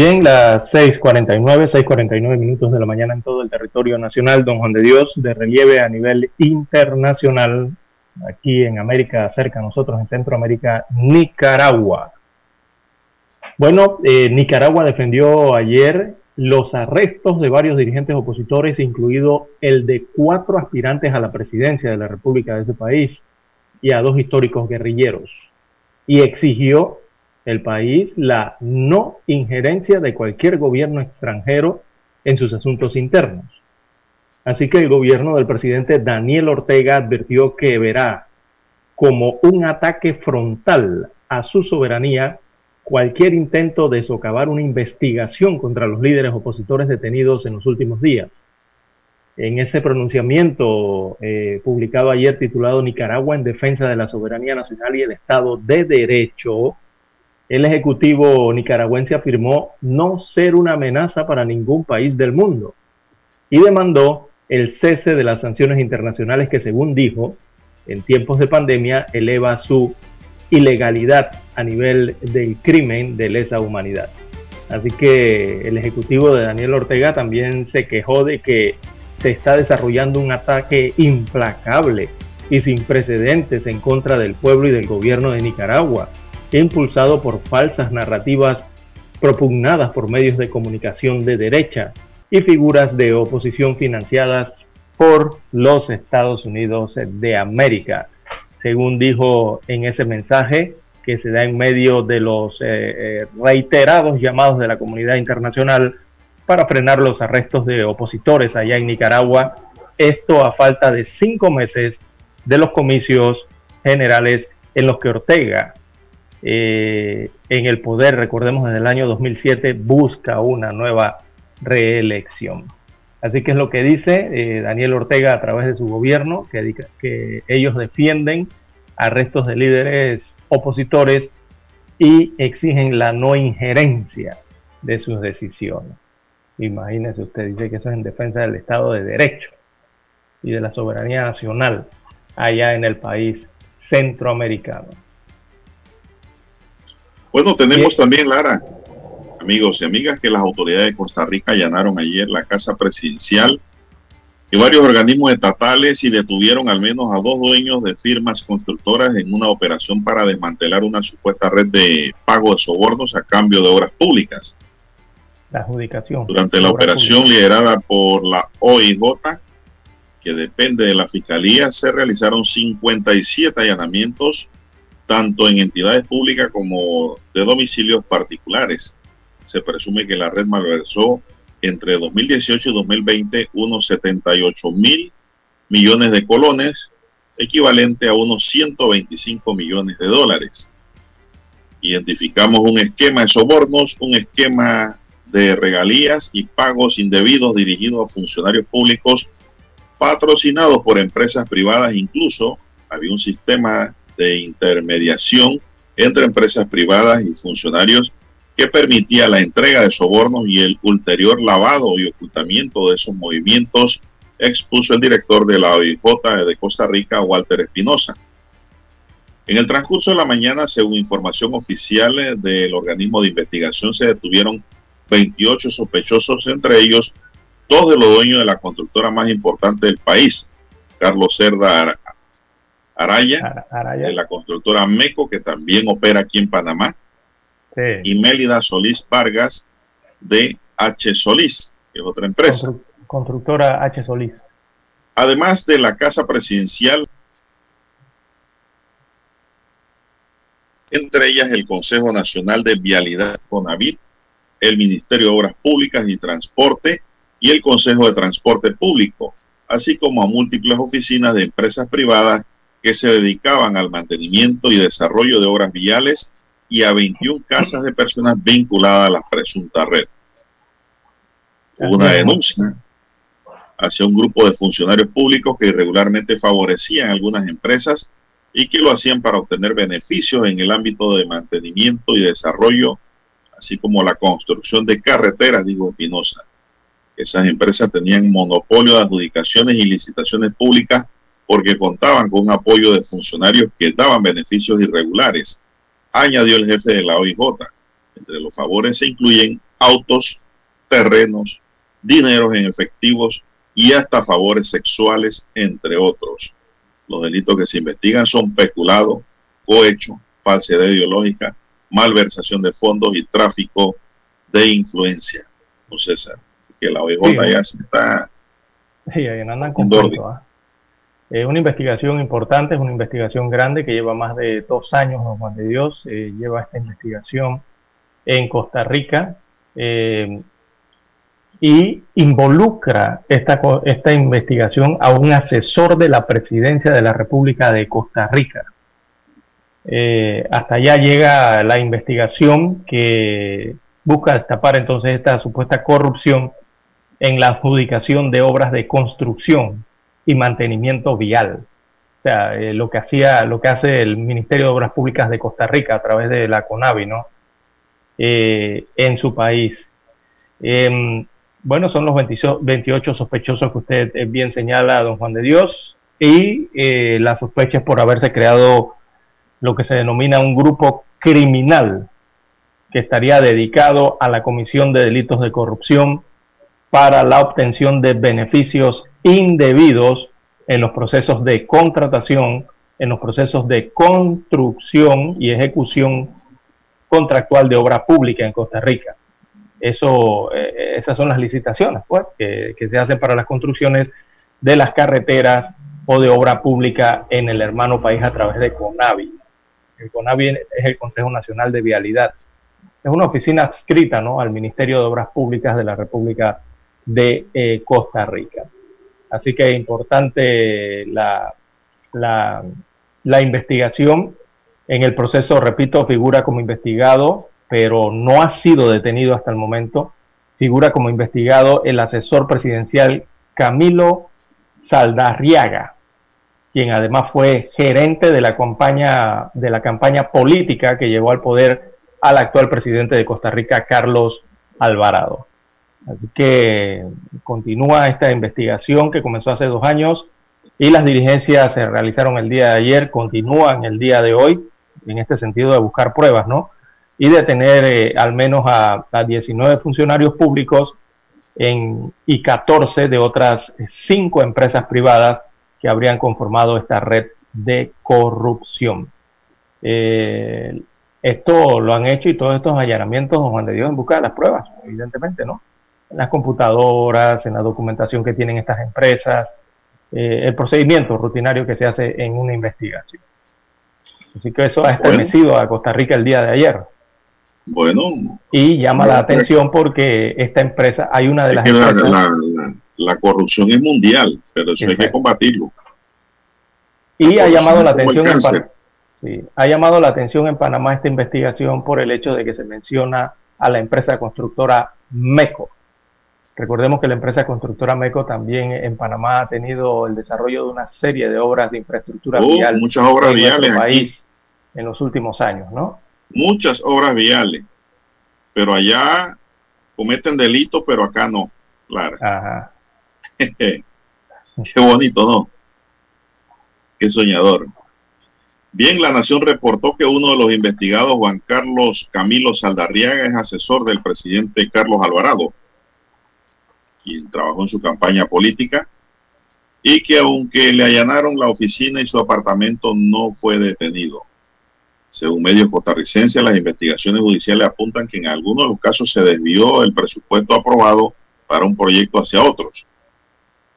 Bien, las 6.49, 6.49 minutos de la mañana en todo el territorio nacional, don Juan de Dios, de relieve a nivel internacional, aquí en América, cerca de nosotros, en Centroamérica, Nicaragua. Bueno, eh, Nicaragua defendió ayer los arrestos de varios dirigentes opositores, incluido el de cuatro aspirantes a la presidencia de la República de ese país y a dos históricos guerrilleros, y exigió el país la no injerencia de cualquier gobierno extranjero en sus asuntos internos. Así que el gobierno del presidente Daniel Ortega advirtió que verá como un ataque frontal a su soberanía cualquier intento de socavar una investigación contra los líderes opositores detenidos en los últimos días. En ese pronunciamiento eh, publicado ayer titulado Nicaragua en defensa de la soberanía nacional y el Estado de Derecho, el Ejecutivo nicaragüense afirmó no ser una amenaza para ningún país del mundo y demandó el cese de las sanciones internacionales que, según dijo, en tiempos de pandemia eleva su ilegalidad a nivel del crimen de lesa humanidad. Así que el Ejecutivo de Daniel Ortega también se quejó de que se está desarrollando un ataque implacable y sin precedentes en contra del pueblo y del gobierno de Nicaragua impulsado por falsas narrativas propugnadas por medios de comunicación de derecha y figuras de oposición financiadas por los Estados Unidos de América. Según dijo en ese mensaje que se da en medio de los eh, eh, reiterados llamados de la comunidad internacional para frenar los arrestos de opositores allá en Nicaragua, esto a falta de cinco meses de los comicios generales en los que Ortega eh, en el poder, recordemos desde el año 2007, busca una nueva reelección. Así que es lo que dice eh, Daniel Ortega a través de su gobierno, que, que ellos defienden arrestos de líderes opositores y exigen la no injerencia de sus decisiones. Imagínese usted, dice que eso es en defensa del Estado de Derecho y de la soberanía nacional allá en el país centroamericano. Bueno, tenemos también, Lara, amigos y amigas, que las autoridades de Costa Rica allanaron ayer la casa presidencial y varios organismos estatales y detuvieron al menos a dos dueños de firmas constructoras en una operación para desmantelar una supuesta red de pago de sobornos a cambio de obras públicas. La adjudicación. Durante la operación liderada por la OIJ, que depende de la Fiscalía, se realizaron 57 allanamientos tanto en entidades públicas como de domicilios particulares. Se presume que la red malversó entre 2018 y 2020 unos 78 mil millones de colones, equivalente a unos 125 millones de dólares. Identificamos un esquema de sobornos, un esquema de regalías y pagos indebidos dirigidos a funcionarios públicos patrocinados por empresas privadas. Incluso había un sistema de intermediación entre empresas privadas y funcionarios que permitía la entrega de sobornos y el ulterior lavado y ocultamiento de esos movimientos, expuso el director de la OIJ de Costa Rica, Walter Espinosa. En el transcurso de la mañana, según información oficial del organismo de investigación, se detuvieron 28 sospechosos, entre ellos dos de los dueños de la constructora más importante del país, Carlos Cerda Araya, de la constructora MECO, que también opera aquí en Panamá, y Mélida Solís Vargas de H. Solís, que es otra empresa. Constructora H. Solís. Además de la Casa Presidencial, entre ellas el Consejo Nacional de Vialidad CONAVIT, el Ministerio de Obras Públicas y Transporte y el Consejo de Transporte Público, así como a múltiples oficinas de empresas privadas que se dedicaban al mantenimiento y desarrollo de obras viales y a 21 casas de personas vinculadas a la presunta red. Hubo una denuncia hacia un grupo de funcionarios públicos que irregularmente favorecían algunas empresas y que lo hacían para obtener beneficios en el ámbito de mantenimiento y desarrollo, así como la construcción de carreteras, dijo Espinosa. Esas empresas tenían monopolio de adjudicaciones y licitaciones públicas porque contaban con un apoyo de funcionarios que daban beneficios irregulares añadió el jefe de la OIJ. Entre los favores se incluyen autos, terrenos, dineros en efectivos y hasta favores sexuales, entre otros. Los delitos que se investigan son peculado, cohecho, falsedad ideológica, malversación de fondos y tráfico de influencia. No César. Así que la OIJ ya se está... Sí, ahí andan con es una investigación importante, es una investigación grande que lleva más de dos años, don Juan de Dios, eh, lleva esta investigación en Costa Rica eh, y involucra esta, esta investigación a un asesor de la presidencia de la República de Costa Rica. Eh, hasta allá llega la investigación que busca destapar entonces esta supuesta corrupción en la adjudicación de obras de construcción y mantenimiento vial. O sea, eh, lo que hacía, lo que hace el Ministerio de Obras Públicas de Costa Rica a través de la CONAVI, ¿no? Eh, en su país. Em, bueno, son los 28 sospechosos que usted eh, bien señala, don Juan de Dios, y las sospechas por haberse creado lo que se denomina un grupo criminal que estaría dedicado a la comisión de delitos de corrupción para la obtención de beneficios indebidos en los procesos de contratación, en los procesos de construcción y ejecución contractual de obra pública en Costa Rica. Eso, eh, esas son las licitaciones pues, que, se hacen para las construcciones de las carreteras o de obra pública en el hermano país a través de CONAVI. El CONAVI es el Consejo Nacional de Vialidad. Es una oficina adscrita ¿no? al Ministerio de Obras Públicas de la República de eh, Costa Rica. Así que es importante la, la, investigación. En el proceso, repito, figura como investigado, pero no ha sido detenido hasta el momento. Figura como investigado el asesor presidencial Camilo Saldarriaga, quien además fue gerente de la de la campaña política que llevó al poder al actual presidente de Costa Rica, Carlos Alvarado. Así que continúa esta investigación que comenzó hace dos años y las diligencias se realizaron el día de ayer, continúan el día de hoy en este sentido de buscar pruebas, ¿no? Y de tener eh, al menos a, 19 funcionarios públicos en, y 14 de otras cinco empresas privadas que habrían conformado esta red de corrupción. Eh, esto lo han hecho y todos estos allanamientos, don Juan de Dios, en busca de las pruebas, evidentemente, ¿no? En las computadoras, en la documentación que tienen estas empresas, eh, el procedimiento rutinario que se hace en una investigación. Así que eso ha estremecido a Costa Rica el día de ayer. Bueno. Y llama la atención porque esta empresa, hay una de las empresas... La, corrupción es mundial, pero eso hay que combatirlo. Y ha llamado la atención en Sí, ha llamado la atención en Panamá esta investigación por el hecho de que se menciona a la empresa constructora MECO. Recordemos que la empresa constructora MECO también en Panamá ha tenido el desarrollo de una serie de obras de infraestructura oh, vial muchas obras en viales país en los últimos años, ¿no? Muchas obras viales, pero allá cometen delitos, pero acá no, claro. Ajá. Qué bonito, ¿no? Qué soñador. Bien, la Nación reportó que uno de los investigados, Juan Carlos Camilo Saldarriaga, es asesor del presidente Carlos Alvarado, quien trabajó en su campaña política, y que aunque le allanaron la oficina y su apartamento, no fue detenido. Según medios costarricenses, las investigaciones judiciales apuntan que en algunos de los casos se desvió el presupuesto aprobado para un proyecto hacia otros.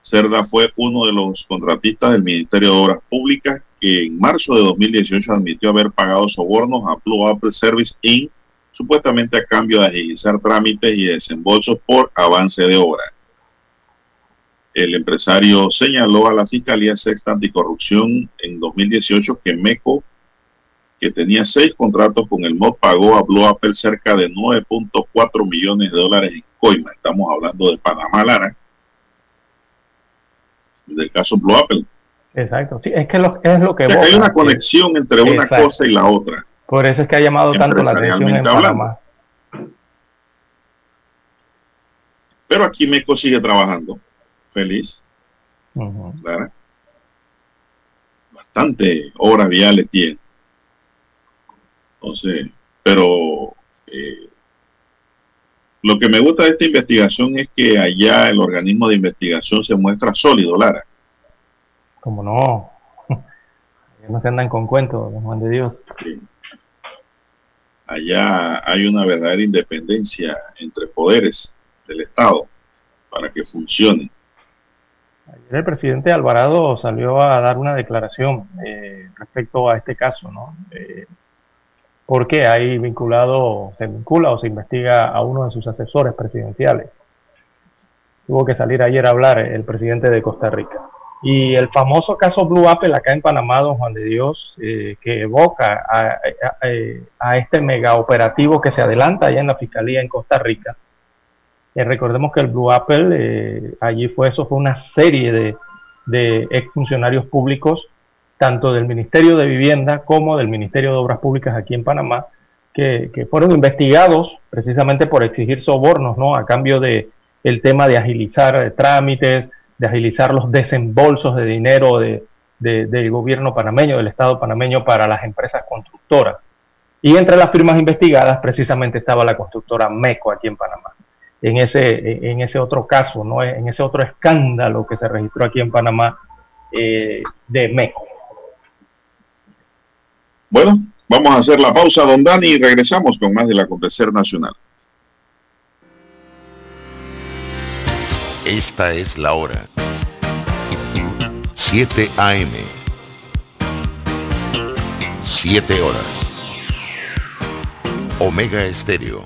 Cerda fue uno de los contratistas del Ministerio de Obras Públicas que en marzo de 2018 admitió haber pagado sobornos a Blue Apple Service Inc., supuestamente a cambio de agilizar trámites y desembolsos por avance de obra. El empresario señaló a la Fiscalía Sexta Anticorrupción en 2018 que MECO, que tenía seis contratos con el MOD, pagó a Blue Apple cerca de 9.4 millones de dólares en coima. Estamos hablando de Panamá Lara del caso Blue Apple. Exacto, sí, es que es lo que... hay una conexión entre una cosa y la otra. Por eso es que ha llamado tanto la atención en Panamá. Pero aquí Meco sigue trabajando, feliz. Bastante obras viales tiene. Entonces, pero eh, lo que me gusta de esta investigación es que allá el organismo de investigación se muestra sólido, Lara. Como no. no se andan con cuentos, Juan de Dios. Sí. Allá hay una verdadera independencia entre poderes del Estado para que funcione. Ayer el presidente Alvarado salió a dar una declaración eh, respecto a este caso, ¿no? Eh, porque hay vinculado, se vincula o se investiga a uno de sus asesores presidenciales. Tuvo que salir ayer a hablar el presidente de Costa Rica. Y el famoso caso Blue Apple acá en Panamá, don Juan de Dios, eh, que evoca a, este mega operativo que se adelanta allá en la Fiscalía en Costa Rica. Eh, recordemos que el Blue Apple, eh, allí fue eso, fue una serie de, de exfuncionarios públicos tanto del Ministerio de Vivienda como del Ministerio de Obras Públicas aquí en Panamá, que, fueron investigados precisamente por exigir sobornos, ¿no? A cambio de el tema de agilizar trámites, de agilizar los desembolsos de dinero de, del gobierno panameño, del Estado panameño para las empresas constructoras. Y entre las firmas investigadas precisamente estaba la constructora MECO aquí en Panamá. En ese, en ese otro caso, ¿no? en ese otro escándalo que se registró aquí en Panamá eh, de MECO. Bueno, vamos a hacer la pausa, don Dani, y regresamos con más del acontecer nacional. Esta es la hora. 7 AM. 7 horas. Omega Estéreo,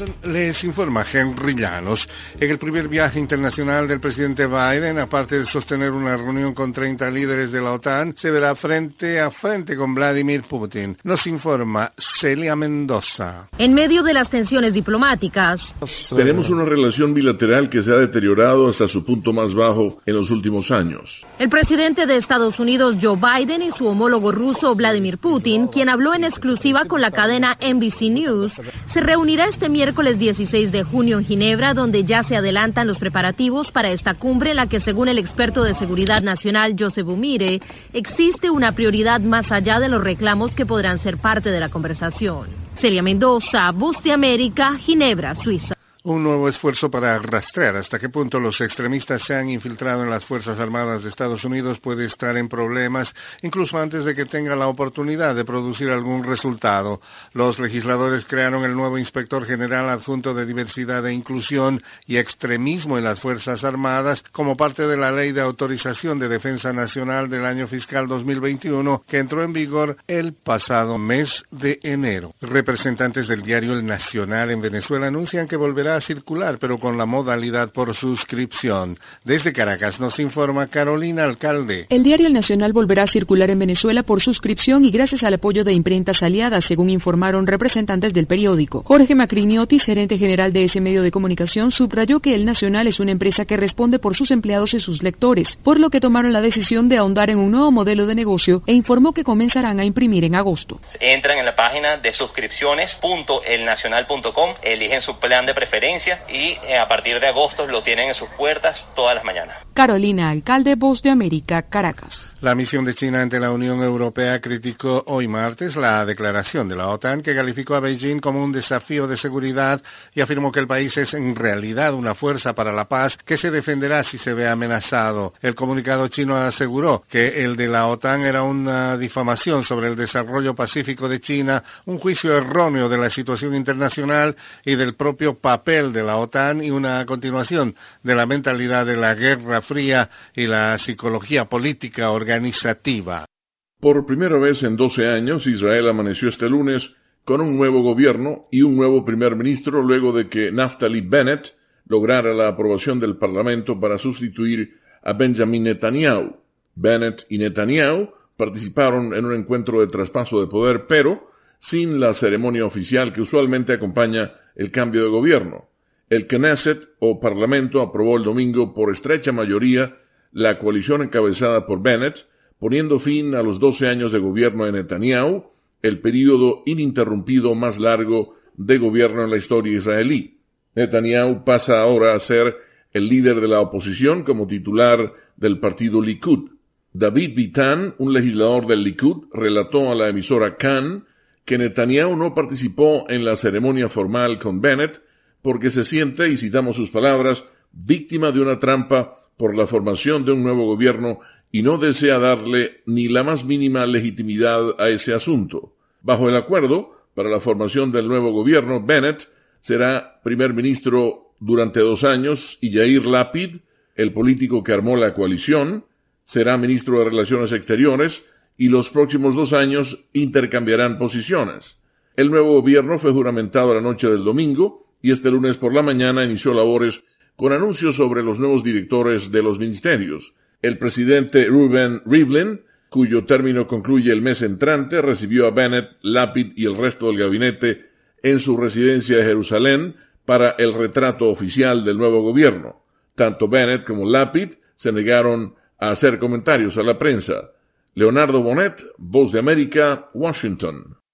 Washington les informa Henry Llanos. En el primer viaje internacional del presidente Biden, aparte de sostener una reunión con 30 líderes de la OTAN, se verá frente a frente con Vladimir Putin. Nos informa Celia Mendoza. En medio de las tensiones diplomáticas, tenemos una relación bilateral que se ha deteriorado hasta su punto más bajo en los últimos años. El presidente de Estados Unidos, Joe Biden, y su homólogo ruso, Vladimir Putin, quien habló en exclusiva con la cadena NBC News, se reunirá este miércoles 16 de junio en Ginebra, donde ya se adelantan los preparativos para esta cumbre, en la que según el experto de seguridad nacional Joseph Umire, existe una prioridad más allá de los reclamos que podrán ser parte de la conversación. Celia Mendoza, Voz de América, Ginebra, Suiza. Un nuevo esfuerzo para rastrear hasta qué punto los extremistas se han infiltrado en las Fuerzas Armadas de Estados Unidos puede estar en problemas incluso antes de que tenga la oportunidad de producir algún resultado. Los legisladores crearon el nuevo inspector general adjunto de diversidad e inclusión y extremismo en las Fuerzas Armadas como parte de la Ley de Autorización de Defensa Nacional del año fiscal 2021 que entró en vigor el pasado mes de enero. Representantes del diario El Nacional en Venezuela anuncian que volverá a circular, pero con la modalidad por suscripción. Desde Caracas nos informa Carolina Alcalde. El diario El Nacional volverá a circular en Venezuela por suscripción y gracias al apoyo de imprentas aliadas, según informaron representantes del periódico. Jorge Macriniotis, gerente general de ese medio de comunicación, subrayó que El Nacional es una empresa que responde por sus empleados y sus lectores, por lo que tomaron la decisión de ahondar en un nuevo modelo de negocio e informó que comenzarán a imprimir en agosto. Entran en la página de suscripciones.elnacional.com, eligen su plan de preferencia y eh, a partir de agosto lo tienen en sus puertas todas las mañanas. Carolina Alcalde, Voz de América, Caracas. La misión de China ante la Unión Europea criticó hoy martes la declaración de la OTAN que calificó a Beijing como un desafío de seguridad y afirmó que el país es en realidad una fuerza para la paz que se defenderá si se ve amenazado. El comunicado chino aseguró que el de la OTAN era una difamación sobre el desarrollo pacífico de China, un juicio erróneo de la situación internacional y del propio papel de la OTAN y una continuación de la mentalidad de la Guerra Fría y la psicología política organizada organizativa. Por primera vez en 12 años, Israel amaneció este lunes con un nuevo gobierno y un nuevo primer ministro luego de que Naftali Bennett lograra la aprobación del Parlamento para sustituir a Benjamin Netanyahu. Bennett y Netanyahu participaron en un encuentro de traspaso de poder, pero sin la ceremonia oficial que usualmente acompaña el cambio de gobierno. El Knesset o Parlamento aprobó el domingo por estrecha mayoría la coalición encabezada por Bennett, poniendo fin a los 12 años de gobierno de Netanyahu, el período ininterrumpido más largo de gobierno en la historia israelí. Netanyahu pasa ahora a ser el líder de la oposición como titular del partido Likud. David Vitan, un legislador del Likud, relató a la emisora Khan que Netanyahu no participó en la ceremonia formal con Bennett porque se siente, y citamos sus palabras, víctima de una trampa por la formación de un nuevo gobierno y no desea darle ni la más mínima legitimidad a ese asunto. Bajo el acuerdo, para la formación del nuevo gobierno, Bennett será primer ministro durante dos años y Yair Lapid, el político que armó la coalición, será ministro de Relaciones Exteriores y los próximos dos años intercambiarán posiciones. El nuevo gobierno fue juramentado la noche del domingo y este lunes por la mañana inició labores con anuncios sobre los nuevos directores de los ministerios. El presidente Ruben Rivlin, cuyo término concluye el mes entrante, recibió a Bennett, Lapid y el resto del gabinete en su residencia de Jerusalén para el retrato oficial del nuevo gobierno. Tanto Bennett como Lapid se negaron a hacer comentarios a la prensa. Leonardo Bonet, Voz de América, Washington.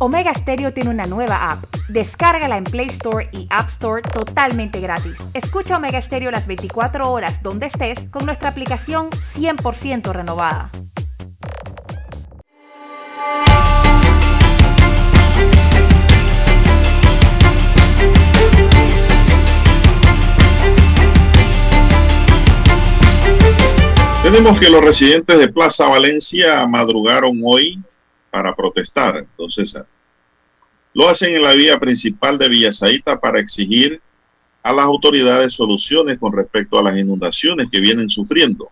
Omega Stereo tiene una nueva app. Descárgala en Play Store y App Store totalmente gratis. Escucha Omega Stereo las 24 horas donde estés con nuestra aplicación 100% renovada. Tenemos que los residentes de Plaza Valencia madrugaron hoy para protestar. Entonces, lo hacen en la vía principal de Villasaita para exigir a las autoridades soluciones con respecto a las inundaciones que vienen sufriendo.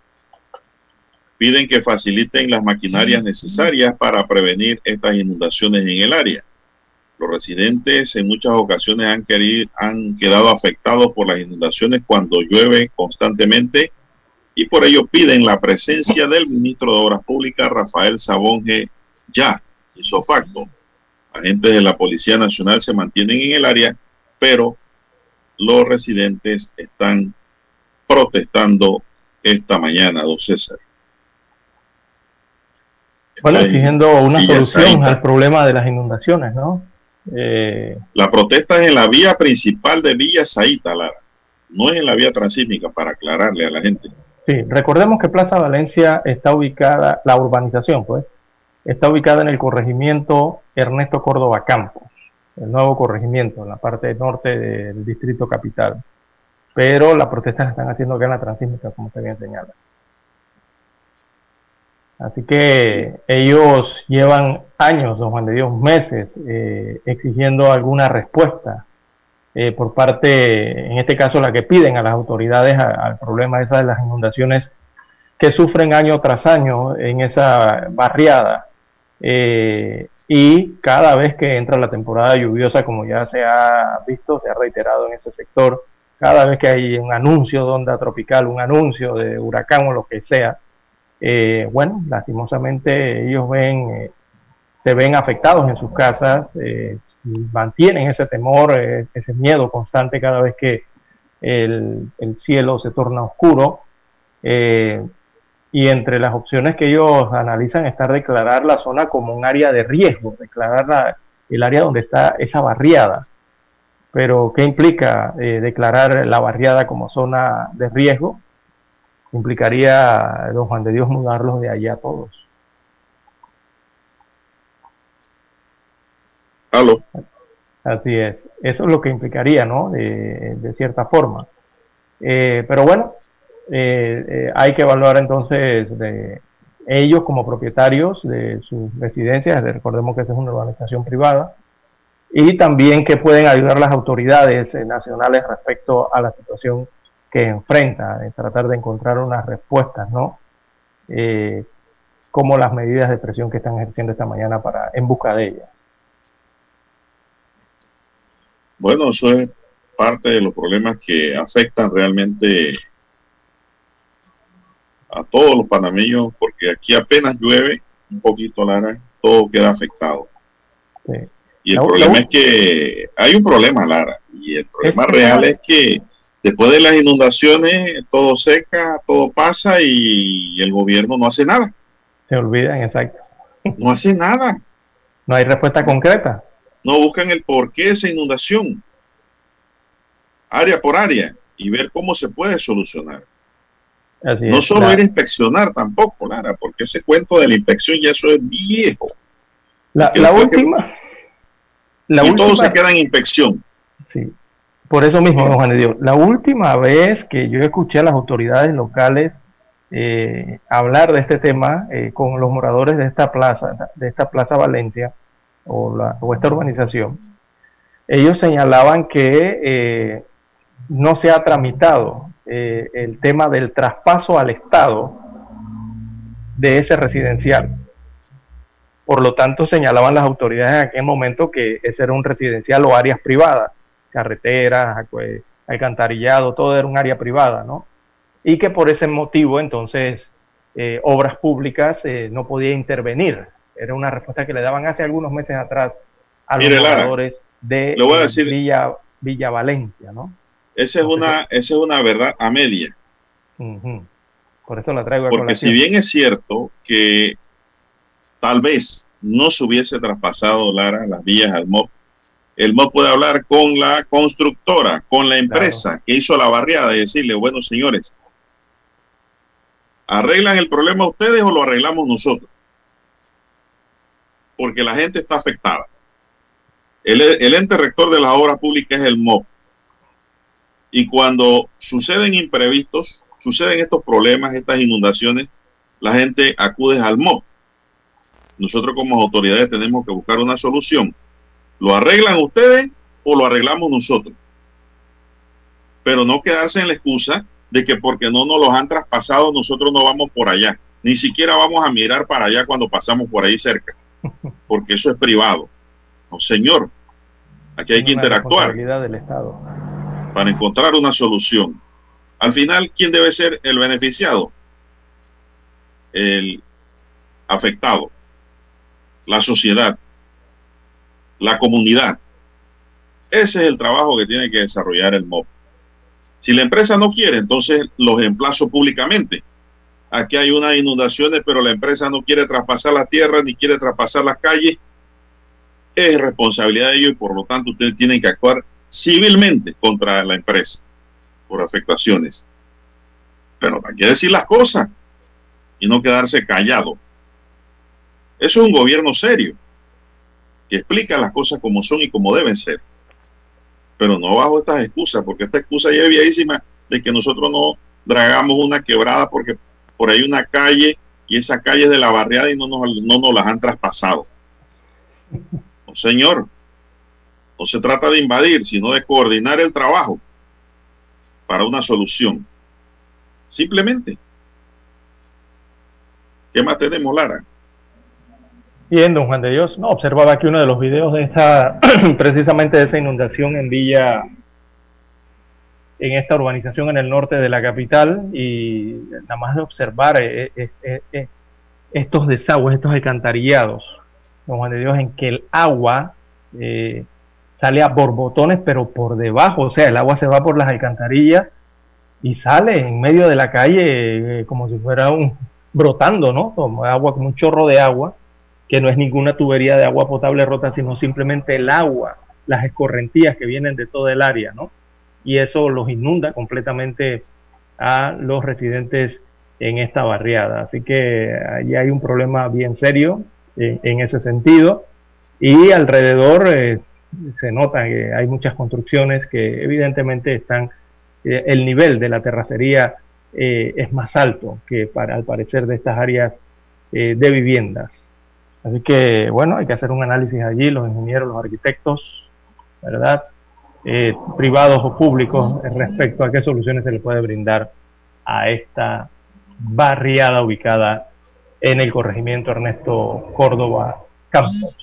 piden que faciliten las maquinarias necesarias para prevenir estas inundaciones en el área. Los residentes en muchas ocasiones han, querido, han quedado afectados por las inundaciones cuando llueve constantemente y por ello piden la presencia del ministro de Obras Públicas, Rafael Sabonge, ya, hizo facto. Agentes de la Policía Nacional se mantienen en el área, pero los residentes están protestando esta mañana, don César. Bueno, exigiendo una solución al problema de las inundaciones, ¿no? Eh, La protesta es en la vía principal de Villa Zaita, Lara. No es en la vía transísmica, para aclararle a la gente. Sí, recordemos que Plaza Valencia está ubicada, la urbanización, pues, está ubicada en el corregimiento Ernesto Córdoba Campos, el nuevo corregimiento, en la parte norte del distrito capital. Pero las protestas están haciendo acá en la transísmica, como usted bien señala. Así que ellos llevan años, don Juan de Dios, meses, eh, exigiendo alguna respuesta eh, por parte, en este caso la que piden a las autoridades al problema esa de las inundaciones que sufren año tras año en esa barriada. Eh, y cada vez que entra la temporada lluviosa, como ya se ha visto, se ha reiterado en ese sector, cada vez que hay un anuncio de onda tropical, un anuncio de huracán o lo que sea, eh, bueno, lastimosamente ellos ven, eh, se ven afectados en sus casas, eh, mantienen ese temor, eh, ese miedo constante cada vez que el, el cielo se torna oscuro. Y entre las opciones que ellos analizan está declarar la zona como un área de riesgo, declarar la- el área donde está esa barriada. Pero, ¿qué implica eh, declarar la barriada como zona de riesgo? Implicaría, don Juan de Dios, mudarlos de allá todos. Aló. Así es. Eso es lo que implicaría, ¿no? De, de cierta forma. Eh, pero bueno, eh, eh, hay que evaluar entonces de ellos como propietarios de sus residencias, recordemos que esta es una urbanización privada, y también que pueden ayudar las autoridades eh, nacionales respecto a la situación que enfrenta, de tratar de encontrar unas respuestas, ¿no? Eh, como las medidas de presión que están ejerciendo esta mañana para en busca de ellas. Bueno, eso es parte de los problemas que afectan realmente a todos los panameños, porque aquí apenas llueve un poquito, Lara, todo queda afectado. Sí. Y el La- problema es que hay un problema, Lara, y el problema real es que después de las inundaciones todo seca, todo pasa y el gobierno no hace nada. Se olvidan, exacto. No hace nada. No hay respuesta concreta. No buscan el porqué de esa inundación, área por área, y ver cómo se puede solucionar. Así No es. solo La- ir a inspeccionar tampoco, Lara, porque ese cuento de la inspección ya eso es viejo. La, que- última. La y última, todo se queda en inspección. sí, por eso mismo, don Juan de Dios. La última vez que yo escuché a las autoridades locales eh, hablar de este tema eh, con los moradores de esta plaza, de esta plaza Valencia o, la, o esta urbanización, ellos señalaban que eh, no se ha tramitado eh, el tema del traspaso al Estado de ese residencial. Por lo tanto, señalaban las autoridades en aquel momento que ese era un residencial o áreas privadas, carreteras, alcantarillado, todo era un área privada, ¿no? Y que por ese motivo, entonces, eh, obras públicas eh, no podía intervenir. Era una respuesta que le daban hace algunos meses atrás a los Mire, Lara, de le voy a decir- Villa, Villa Valencia, ¿no? Esa es una, esa es una verdad a media. Ujú. Por eso la traigo a Porque si bien es cierto que tal vez no se hubiese traspasado, Lara, las vías al MOP, el MOP puede hablar con la constructora, con la empresa que hizo la barriada y decirle, bueno, señores, ¿arreglan el problema ustedes o lo arreglamos nosotros? Porque la gente está afectada. El, el ente rector de las obras públicas es el MOP. Y cuando suceden imprevistos, suceden estos problemas, estas inundaciones, la gente acude al MOP. Nosotros como autoridades tenemos que buscar una solución. ¿Lo arreglan ustedes o lo arreglamos nosotros? Pero no quedarse en la excusa de que porque no nos los han traspasado nosotros no vamos por allá. Ni siquiera vamos a mirar para allá cuando pasamos por ahí cerca, porque eso es privado. No, señor. Aquí hay que interactuar del Estado. Para encontrar una solución. Al final, ¿quién debe ser el beneficiado? El afectado, la sociedad, la comunidad. Ese es el trabajo que tiene que desarrollar el MOB. Si la empresa no quiere, entonces los emplazo públicamente. Aquí hay unas inundaciones, pero la empresa no quiere traspasar la tierra ni quiere traspasar las calles. Es responsabilidad de ellos y por lo tanto ustedes tienen que actuar civilmente contra la empresa por afectaciones. Pero hay que decir las cosas y no quedarse callado. Eso es un gobierno serio que explica las cosas como son y como deben ser. Pero no bajo estas excusas, porque esta excusa es viejísima de que nosotros no dragamos una quebrada porque por ahí una calle y esa calle es de la barriada y no nos, no nos las han traspasado. Señor. No se trata de invadir, sino de coordinar el trabajo para una solución. Simplemente. ¿Qué más tenemos, Lara? Bien, don Juan de Dios. No, observaba aquí uno de los videos de esta, precisamente de esa inundación en Villa, en esta urbanización en el norte de la capital, y nada más de observar eh, eh, eh, estos desagües, estos alcantarillados, don Juan de Dios, en que el agua sale a borbotones, pero por debajo, o sea, el agua se va por las alcantarillas y sale en medio de la calle eh, como si fuera un brotando, ¿no? Como agua, como un chorro de agua que no es ninguna tubería de agua potable rota, sino simplemente el agua, las escorrentías que vienen de todo el área, ¿no? Y eso los inunda completamente a los residentes en esta barriada. Así que ahí hay un problema bien serio en, en ese sentido. Y alrededor eh, se nota que hay muchas construcciones que evidentemente están, eh, el nivel de la terracería eh, es más alto que para, al parecer, de estas áreas eh, de viviendas. Así que, bueno, hay que hacer un análisis allí, los ingenieros, los arquitectos, ¿verdad? Privados o públicos, respecto a qué soluciones se le puede brindar a esta barriada ubicada en el corregimiento Ernesto Córdoba Campos.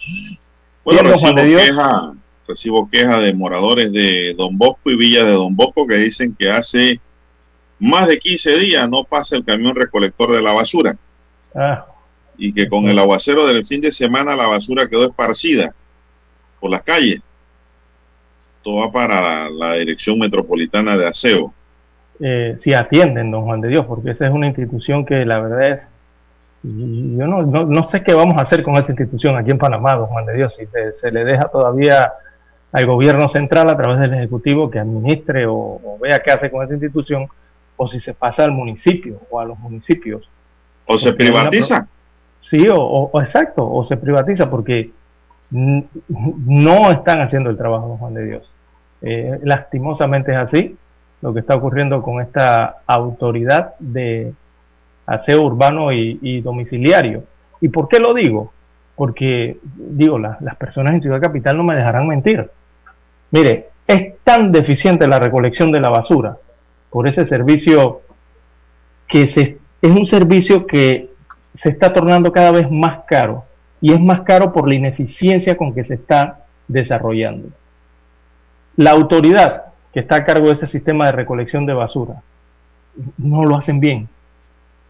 Bueno, recibo queja, recibo queja de moradores de Don Bosco y Villa de Don Bosco que dicen que hace más de 15 días no pasa el camión recolector de la basura Ah, y que con el aguacero del fin de semana la basura quedó esparcida por las calles. Todo va para la, la Dirección Metropolitana de Aseo. eh, si atienden, don Juan de Dios, porque esa es una institución que la verdad es, yo no, no, no sé qué vamos a hacer con esa institución aquí en Panamá, don Juan de Dios, si se, se le deja todavía al gobierno central a través del Ejecutivo que administre o, o vea qué hace con esa institución, o si se pasa al municipio o a los municipios. O se privatiza. Sí, o, o- exacto, o se privatiza porque no están haciendo el trabajo, don Juan de Dios. Eh, lastimosamente es así lo que está ocurriendo con esta autoridad de aseo urbano y, domiciliario. ¿Y por qué lo digo? Porque, digo, la- las personas en Ciudad Capital no me dejarán mentir. Mire, es tan deficiente la recolección de la basura por ese servicio que se, es un servicio que se está tornando cada vez más caro y es más caro por la ineficiencia con que se está desarrollando. La autoridad que está a cargo de ese sistema de recolección de basura no lo hacen bien.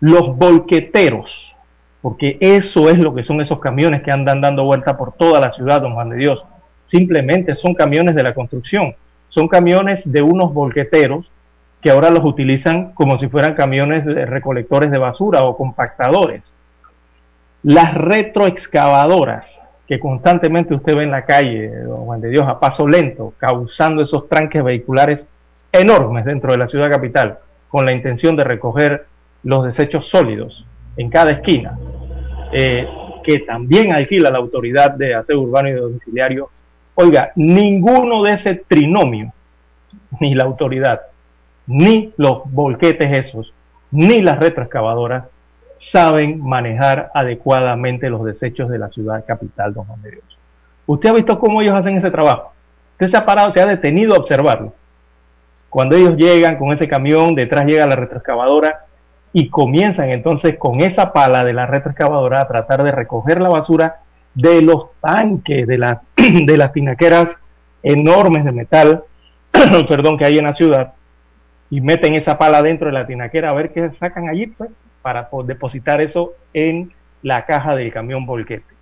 Los volqueteros, porque eso es lo que son esos camiones que andan dando vuelta por toda la ciudad, don Juan de Dios. Simplemente son camiones de la construcción, son camiones de unos volqueteros que ahora los utilizan como si fueran camiones de recolectores de basura o compactadores. Las retroexcavadoras que constantemente usted ve en la calle, don Juan de Dios, a paso lento, causando esos tranques vehiculares enormes dentro de la ciudad capital, con la intención de recoger los desechos sólidos en cada esquina, eh, que también alquila la autoridad de aseo urbano y domiciliario. Oiga, ninguno de ese trinomio, ni la autoridad, ni los volquetes esos, ni las retroexcavadoras saben manejar adecuadamente los desechos de la ciudad capital, don Juan de Dios. ¿Usted ha visto cómo ellos hacen ese trabajo? Usted se ha parado, se ha detenido a observarlo. Cuando ellos llegan con ese camión, detrás llega la retroexcavadora y comienzan entonces con esa pala de la retroexcavadora a tratar de recoger la basura de los tanques, de, las de las tinaqueras enormes de metal, perdón, que hay en la ciudad, y meten esa pala dentro de la tinaquera a ver qué sacan allí, pues, para depositar eso en la caja del camión volquete.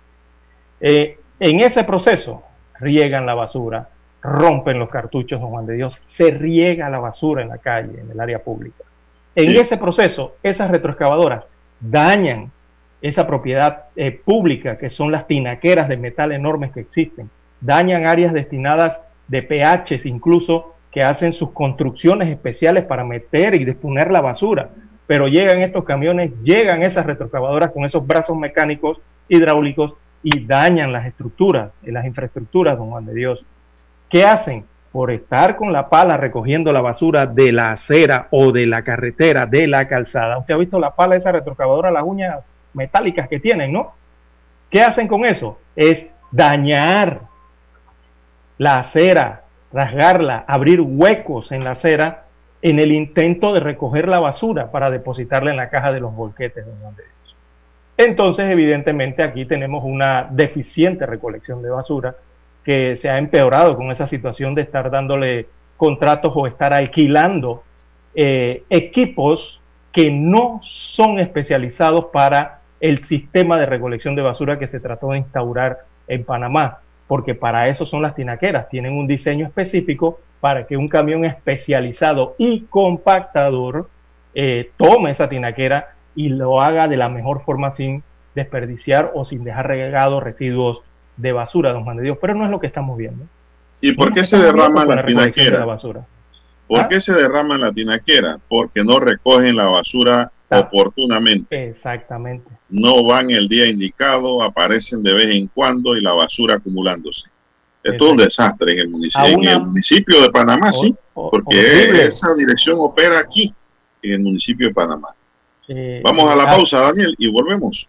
Eh, en ese proceso riegan la basura, rompen los cartuchos, don Juan de Dios, se riega la basura en la calle, en el área pública. En ese proceso, esas retroexcavadoras dañan esa propiedad eh, pública, que son las tinaqueras de metal enormes que existen, dañan áreas destinadas de PHs incluso que hacen sus construcciones especiales para meter y disponer la basura. Pero llegan estos camiones, llegan esas retroexcavadoras con esos brazos mecánicos hidráulicos y dañan las estructuras, las infraestructuras, don Juan de Dios. ¿Qué hacen? Por estar con la pala recogiendo la basura de la acera o de la carretera, de la calzada. Usted ha visto la pala esa retroexcavadora, las uñas metálicas que tienen, ¿no? ¿Qué hacen con eso? Es dañar la acera, rasgarla, abrir huecos en la acera en el intento de recoger la basura para depositarla en la caja de los volquetes. Entonces, evidentemente, aquí tenemos una deficiente recolección de basura que se ha empeorado con esa situación de estar dándole contratos o estar alquilando eh, equipos que no son especializados para el sistema de recolección de basura que se trató de instaurar en Panamá, porque para eso son las tinaqueras, tienen un diseño específico para que un camión especializado y compactador eh, tome esa tinaquera y lo haga de la mejor forma sin desperdiciar o sin dejar regados residuos de basura, don Juan de Dios, pero no es lo que estamos viendo. ¿Y por qué se derrama la tinaquera? ¿Por ¿Ah? qué se derrama la tinaquera? Porque no recogen la basura ah. oportunamente. Exactamente. No van el día indicado, aparecen de vez en cuando y la basura acumulándose. Esto es un desastre en el municipio, en el municipio de Panamá, sí, porque esa dirección opera aquí, en el municipio de Panamá. Vamos a la ah. pausa, Daniel, y volvemos.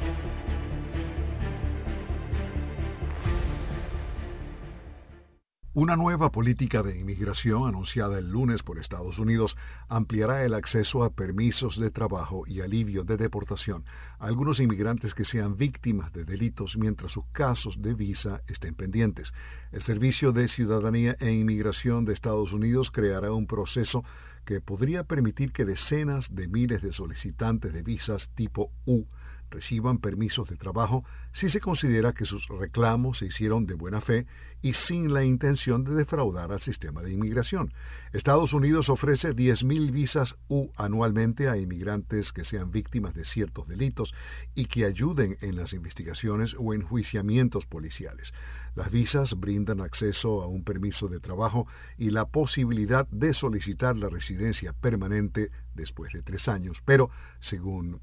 Una nueva política de inmigración anunciada el lunes por Estados Unidos ampliará el acceso a permisos de trabajo y alivio de deportación a algunos inmigrantes que sean víctimas de delitos mientras sus casos de visa estén pendientes. El Servicio de Ciudadanía e Inmigración de Estados Unidos creará un proceso que podría permitir que decenas de miles de solicitantes de visas tipo U reciban permisos de trabajo si se considera que sus reclamos se hicieron de buena fe y sin la intención de defraudar al sistema de inmigración. Estados Unidos ofrece 10.000 visas U anualmente a inmigrantes que sean víctimas de ciertos delitos y que ayuden en las investigaciones o enjuiciamientos policiales. Las visas brindan acceso a un permiso de trabajo y la posibilidad de solicitar la residencia permanente después de tres años, pero, según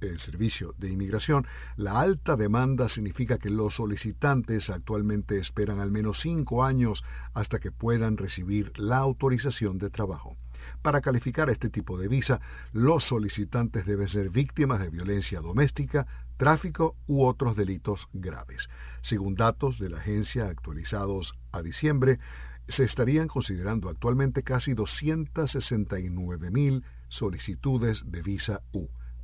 el Servicio de Inmigración, la alta demanda significa que los solicitantes actualmente esperan al menos cinco años hasta que puedan recibir la autorización de trabajo. Para calificar este tipo de visa, los solicitantes deben ser víctimas de violencia doméstica, tráfico u otros delitos graves. Según datos de la agencia actualizados a diciembre, se estarían considerando actualmente casi 269 mil solicitudes de visa U.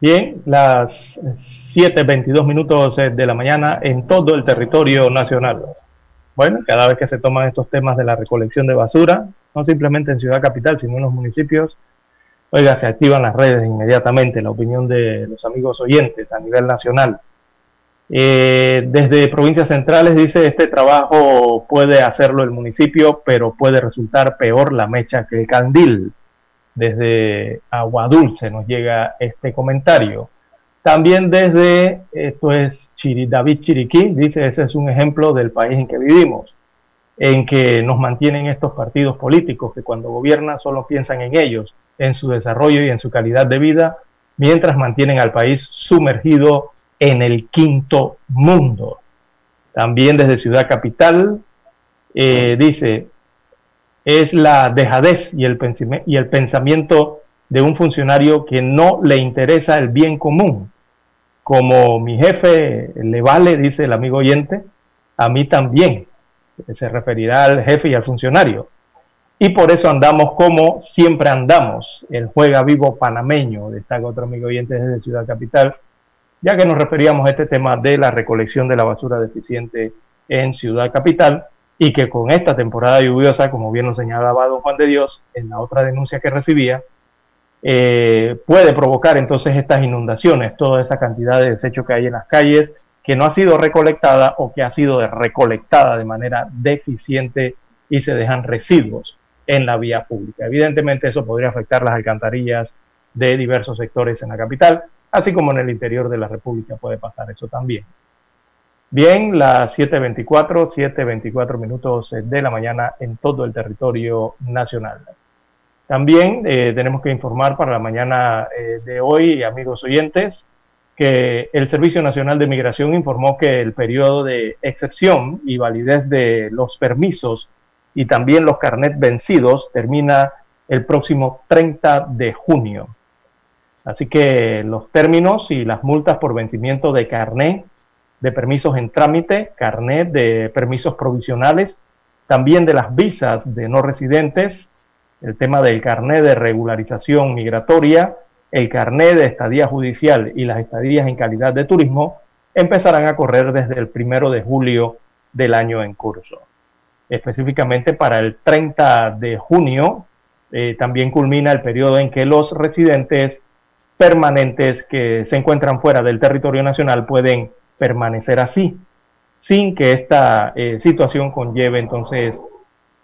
Bien, las 7.22 minutos eh, de la mañana en todo el territorio nacional. Bueno, cada vez que se toman estos temas de la recolección de basura, no simplemente en Ciudad Capital, sino en los municipios, oiga, se activan las redes inmediatamente, la opinión de los amigos oyentes a nivel nacional. Eh, desde provincias centrales dice, este trabajo puede hacerlo el municipio, pero puede resultar peor la mecha que el candil. Desde Agua Dulce nos llega este comentario. También desde, esto es David Chiriquí, dice, ese es un ejemplo del país en que vivimos, en que nos mantienen estos partidos políticos que cuando gobiernan solo piensan en ellos, en su desarrollo y en su calidad de vida, mientras mantienen al país sumergido en el quinto mundo. También desde Ciudad Capital, eh, dice, es la dejadez y el, pensamiento de un funcionario que no le interesa el bien común. Como mi jefe le vale, dice el amigo oyente, a mí también. Se referirá al jefe y al funcionario. Y por eso andamos como siempre andamos. El juega vivo panameño, destaca otro amigo oyente desde Ciudad Capital, ya que nos referíamos a este tema de la recolección de la basura deficiente en Ciudad Capital y que con esta temporada lluviosa, como bien lo señalaba don Juan de Dios en la otra denuncia que recibía, eh, puede provocar entonces estas inundaciones, toda esa cantidad de desecho que hay en las calles que no ha sido recolectada o que ha sido recolectada de manera deficiente y se dejan residuos en la vía pública. Evidentemente eso podría afectar las alcantarillas de diversos sectores en la capital, así como en el interior de la República puede pasar eso también. Bien, las 7.24, 7.24 minutos de la mañana en todo el territorio nacional. También eh, tenemos que informar para la mañana eh, de hoy, amigos oyentes, que el Servicio Nacional de Migración informó que el periodo de excepción y validez de los permisos y también los carnet vencidos termina el próximo 30 de junio. Así que los términos y las multas por vencimiento de carnet de permisos en trámite, carnet de permisos provisionales, también de las visas de no residentes, el tema del carnet de regularización migratoria, el carnet de estadía judicial y las estadías en calidad de turismo empezarán a correr desde el primero de julio del año en curso. Específicamente para el 30 de junio eh, también culmina el periodo en que los residentes permanentes que se encuentran fuera del territorio nacional pueden permanecer así, sin que esta eh, situación conlleve entonces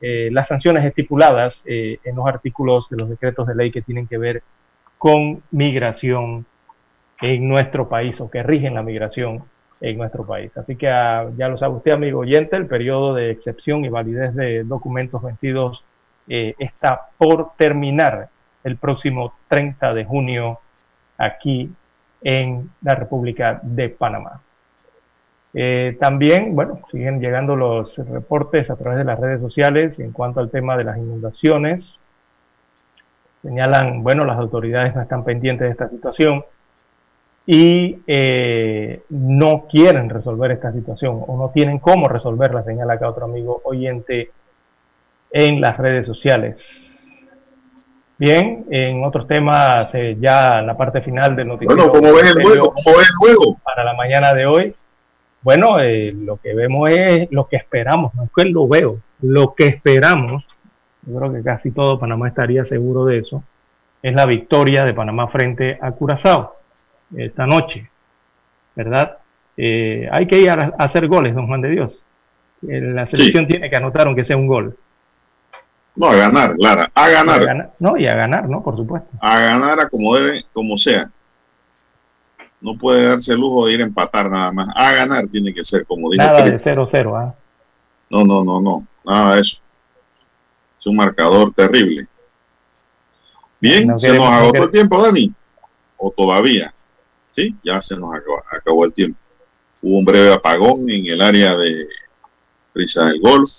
eh, las sanciones estipuladas eh, en los artículos de los decretos de ley que tienen que ver con migración en nuestro país o que rigen la migración en nuestro país. Así que ah, ya lo sabe usted, amigo oyente, el periodo de excepción y validez de documentos vencidos está por terminar el próximo 30 de junio aquí en la República de Panamá. Eh, también, bueno, siguen llegando los reportes a través de las redes sociales en cuanto al tema de las inundaciones. Señalan, bueno, las autoridades no están pendientes de esta situación y eh, no quieren resolver esta situación o no tienen cómo resolverla, señala acá otro amigo oyente en las redes sociales. Bien, en otros temas, eh, ya en la parte final del noticiero. Bueno, ¿cómo ves el juego? ¿Cómo ves el juego? Para la mañana de hoy. Bueno, eh, lo que vemos es lo que esperamos, no es que lo veo, lo que esperamos, yo creo que casi todo Panamá estaría seguro de eso, es la victoria de Panamá frente a Curazao esta noche, ¿verdad? Eh, hay que ir a, hacer goles, don Juan de Dios. La selección tiene que anotar aunque sea un gol. No, a ganar, Lara, a ganar. a ganar. No, y a ganar, ¿no? Por supuesto. A ganar a como debe, como sea no puede darse el lujo de ir a empatar nada más. A ganar tiene que ser, como dijo Nada de 0-0, ¿ah? No, no, no, no, nada de eso. Es un marcador terrible. Bien, No se queremos- nos no agotó queremos- el tiempo, Dani. O todavía. Sí, ya se nos acabó, acabó el tiempo. Hubo un breve apagón en el área de Prisa del Golf.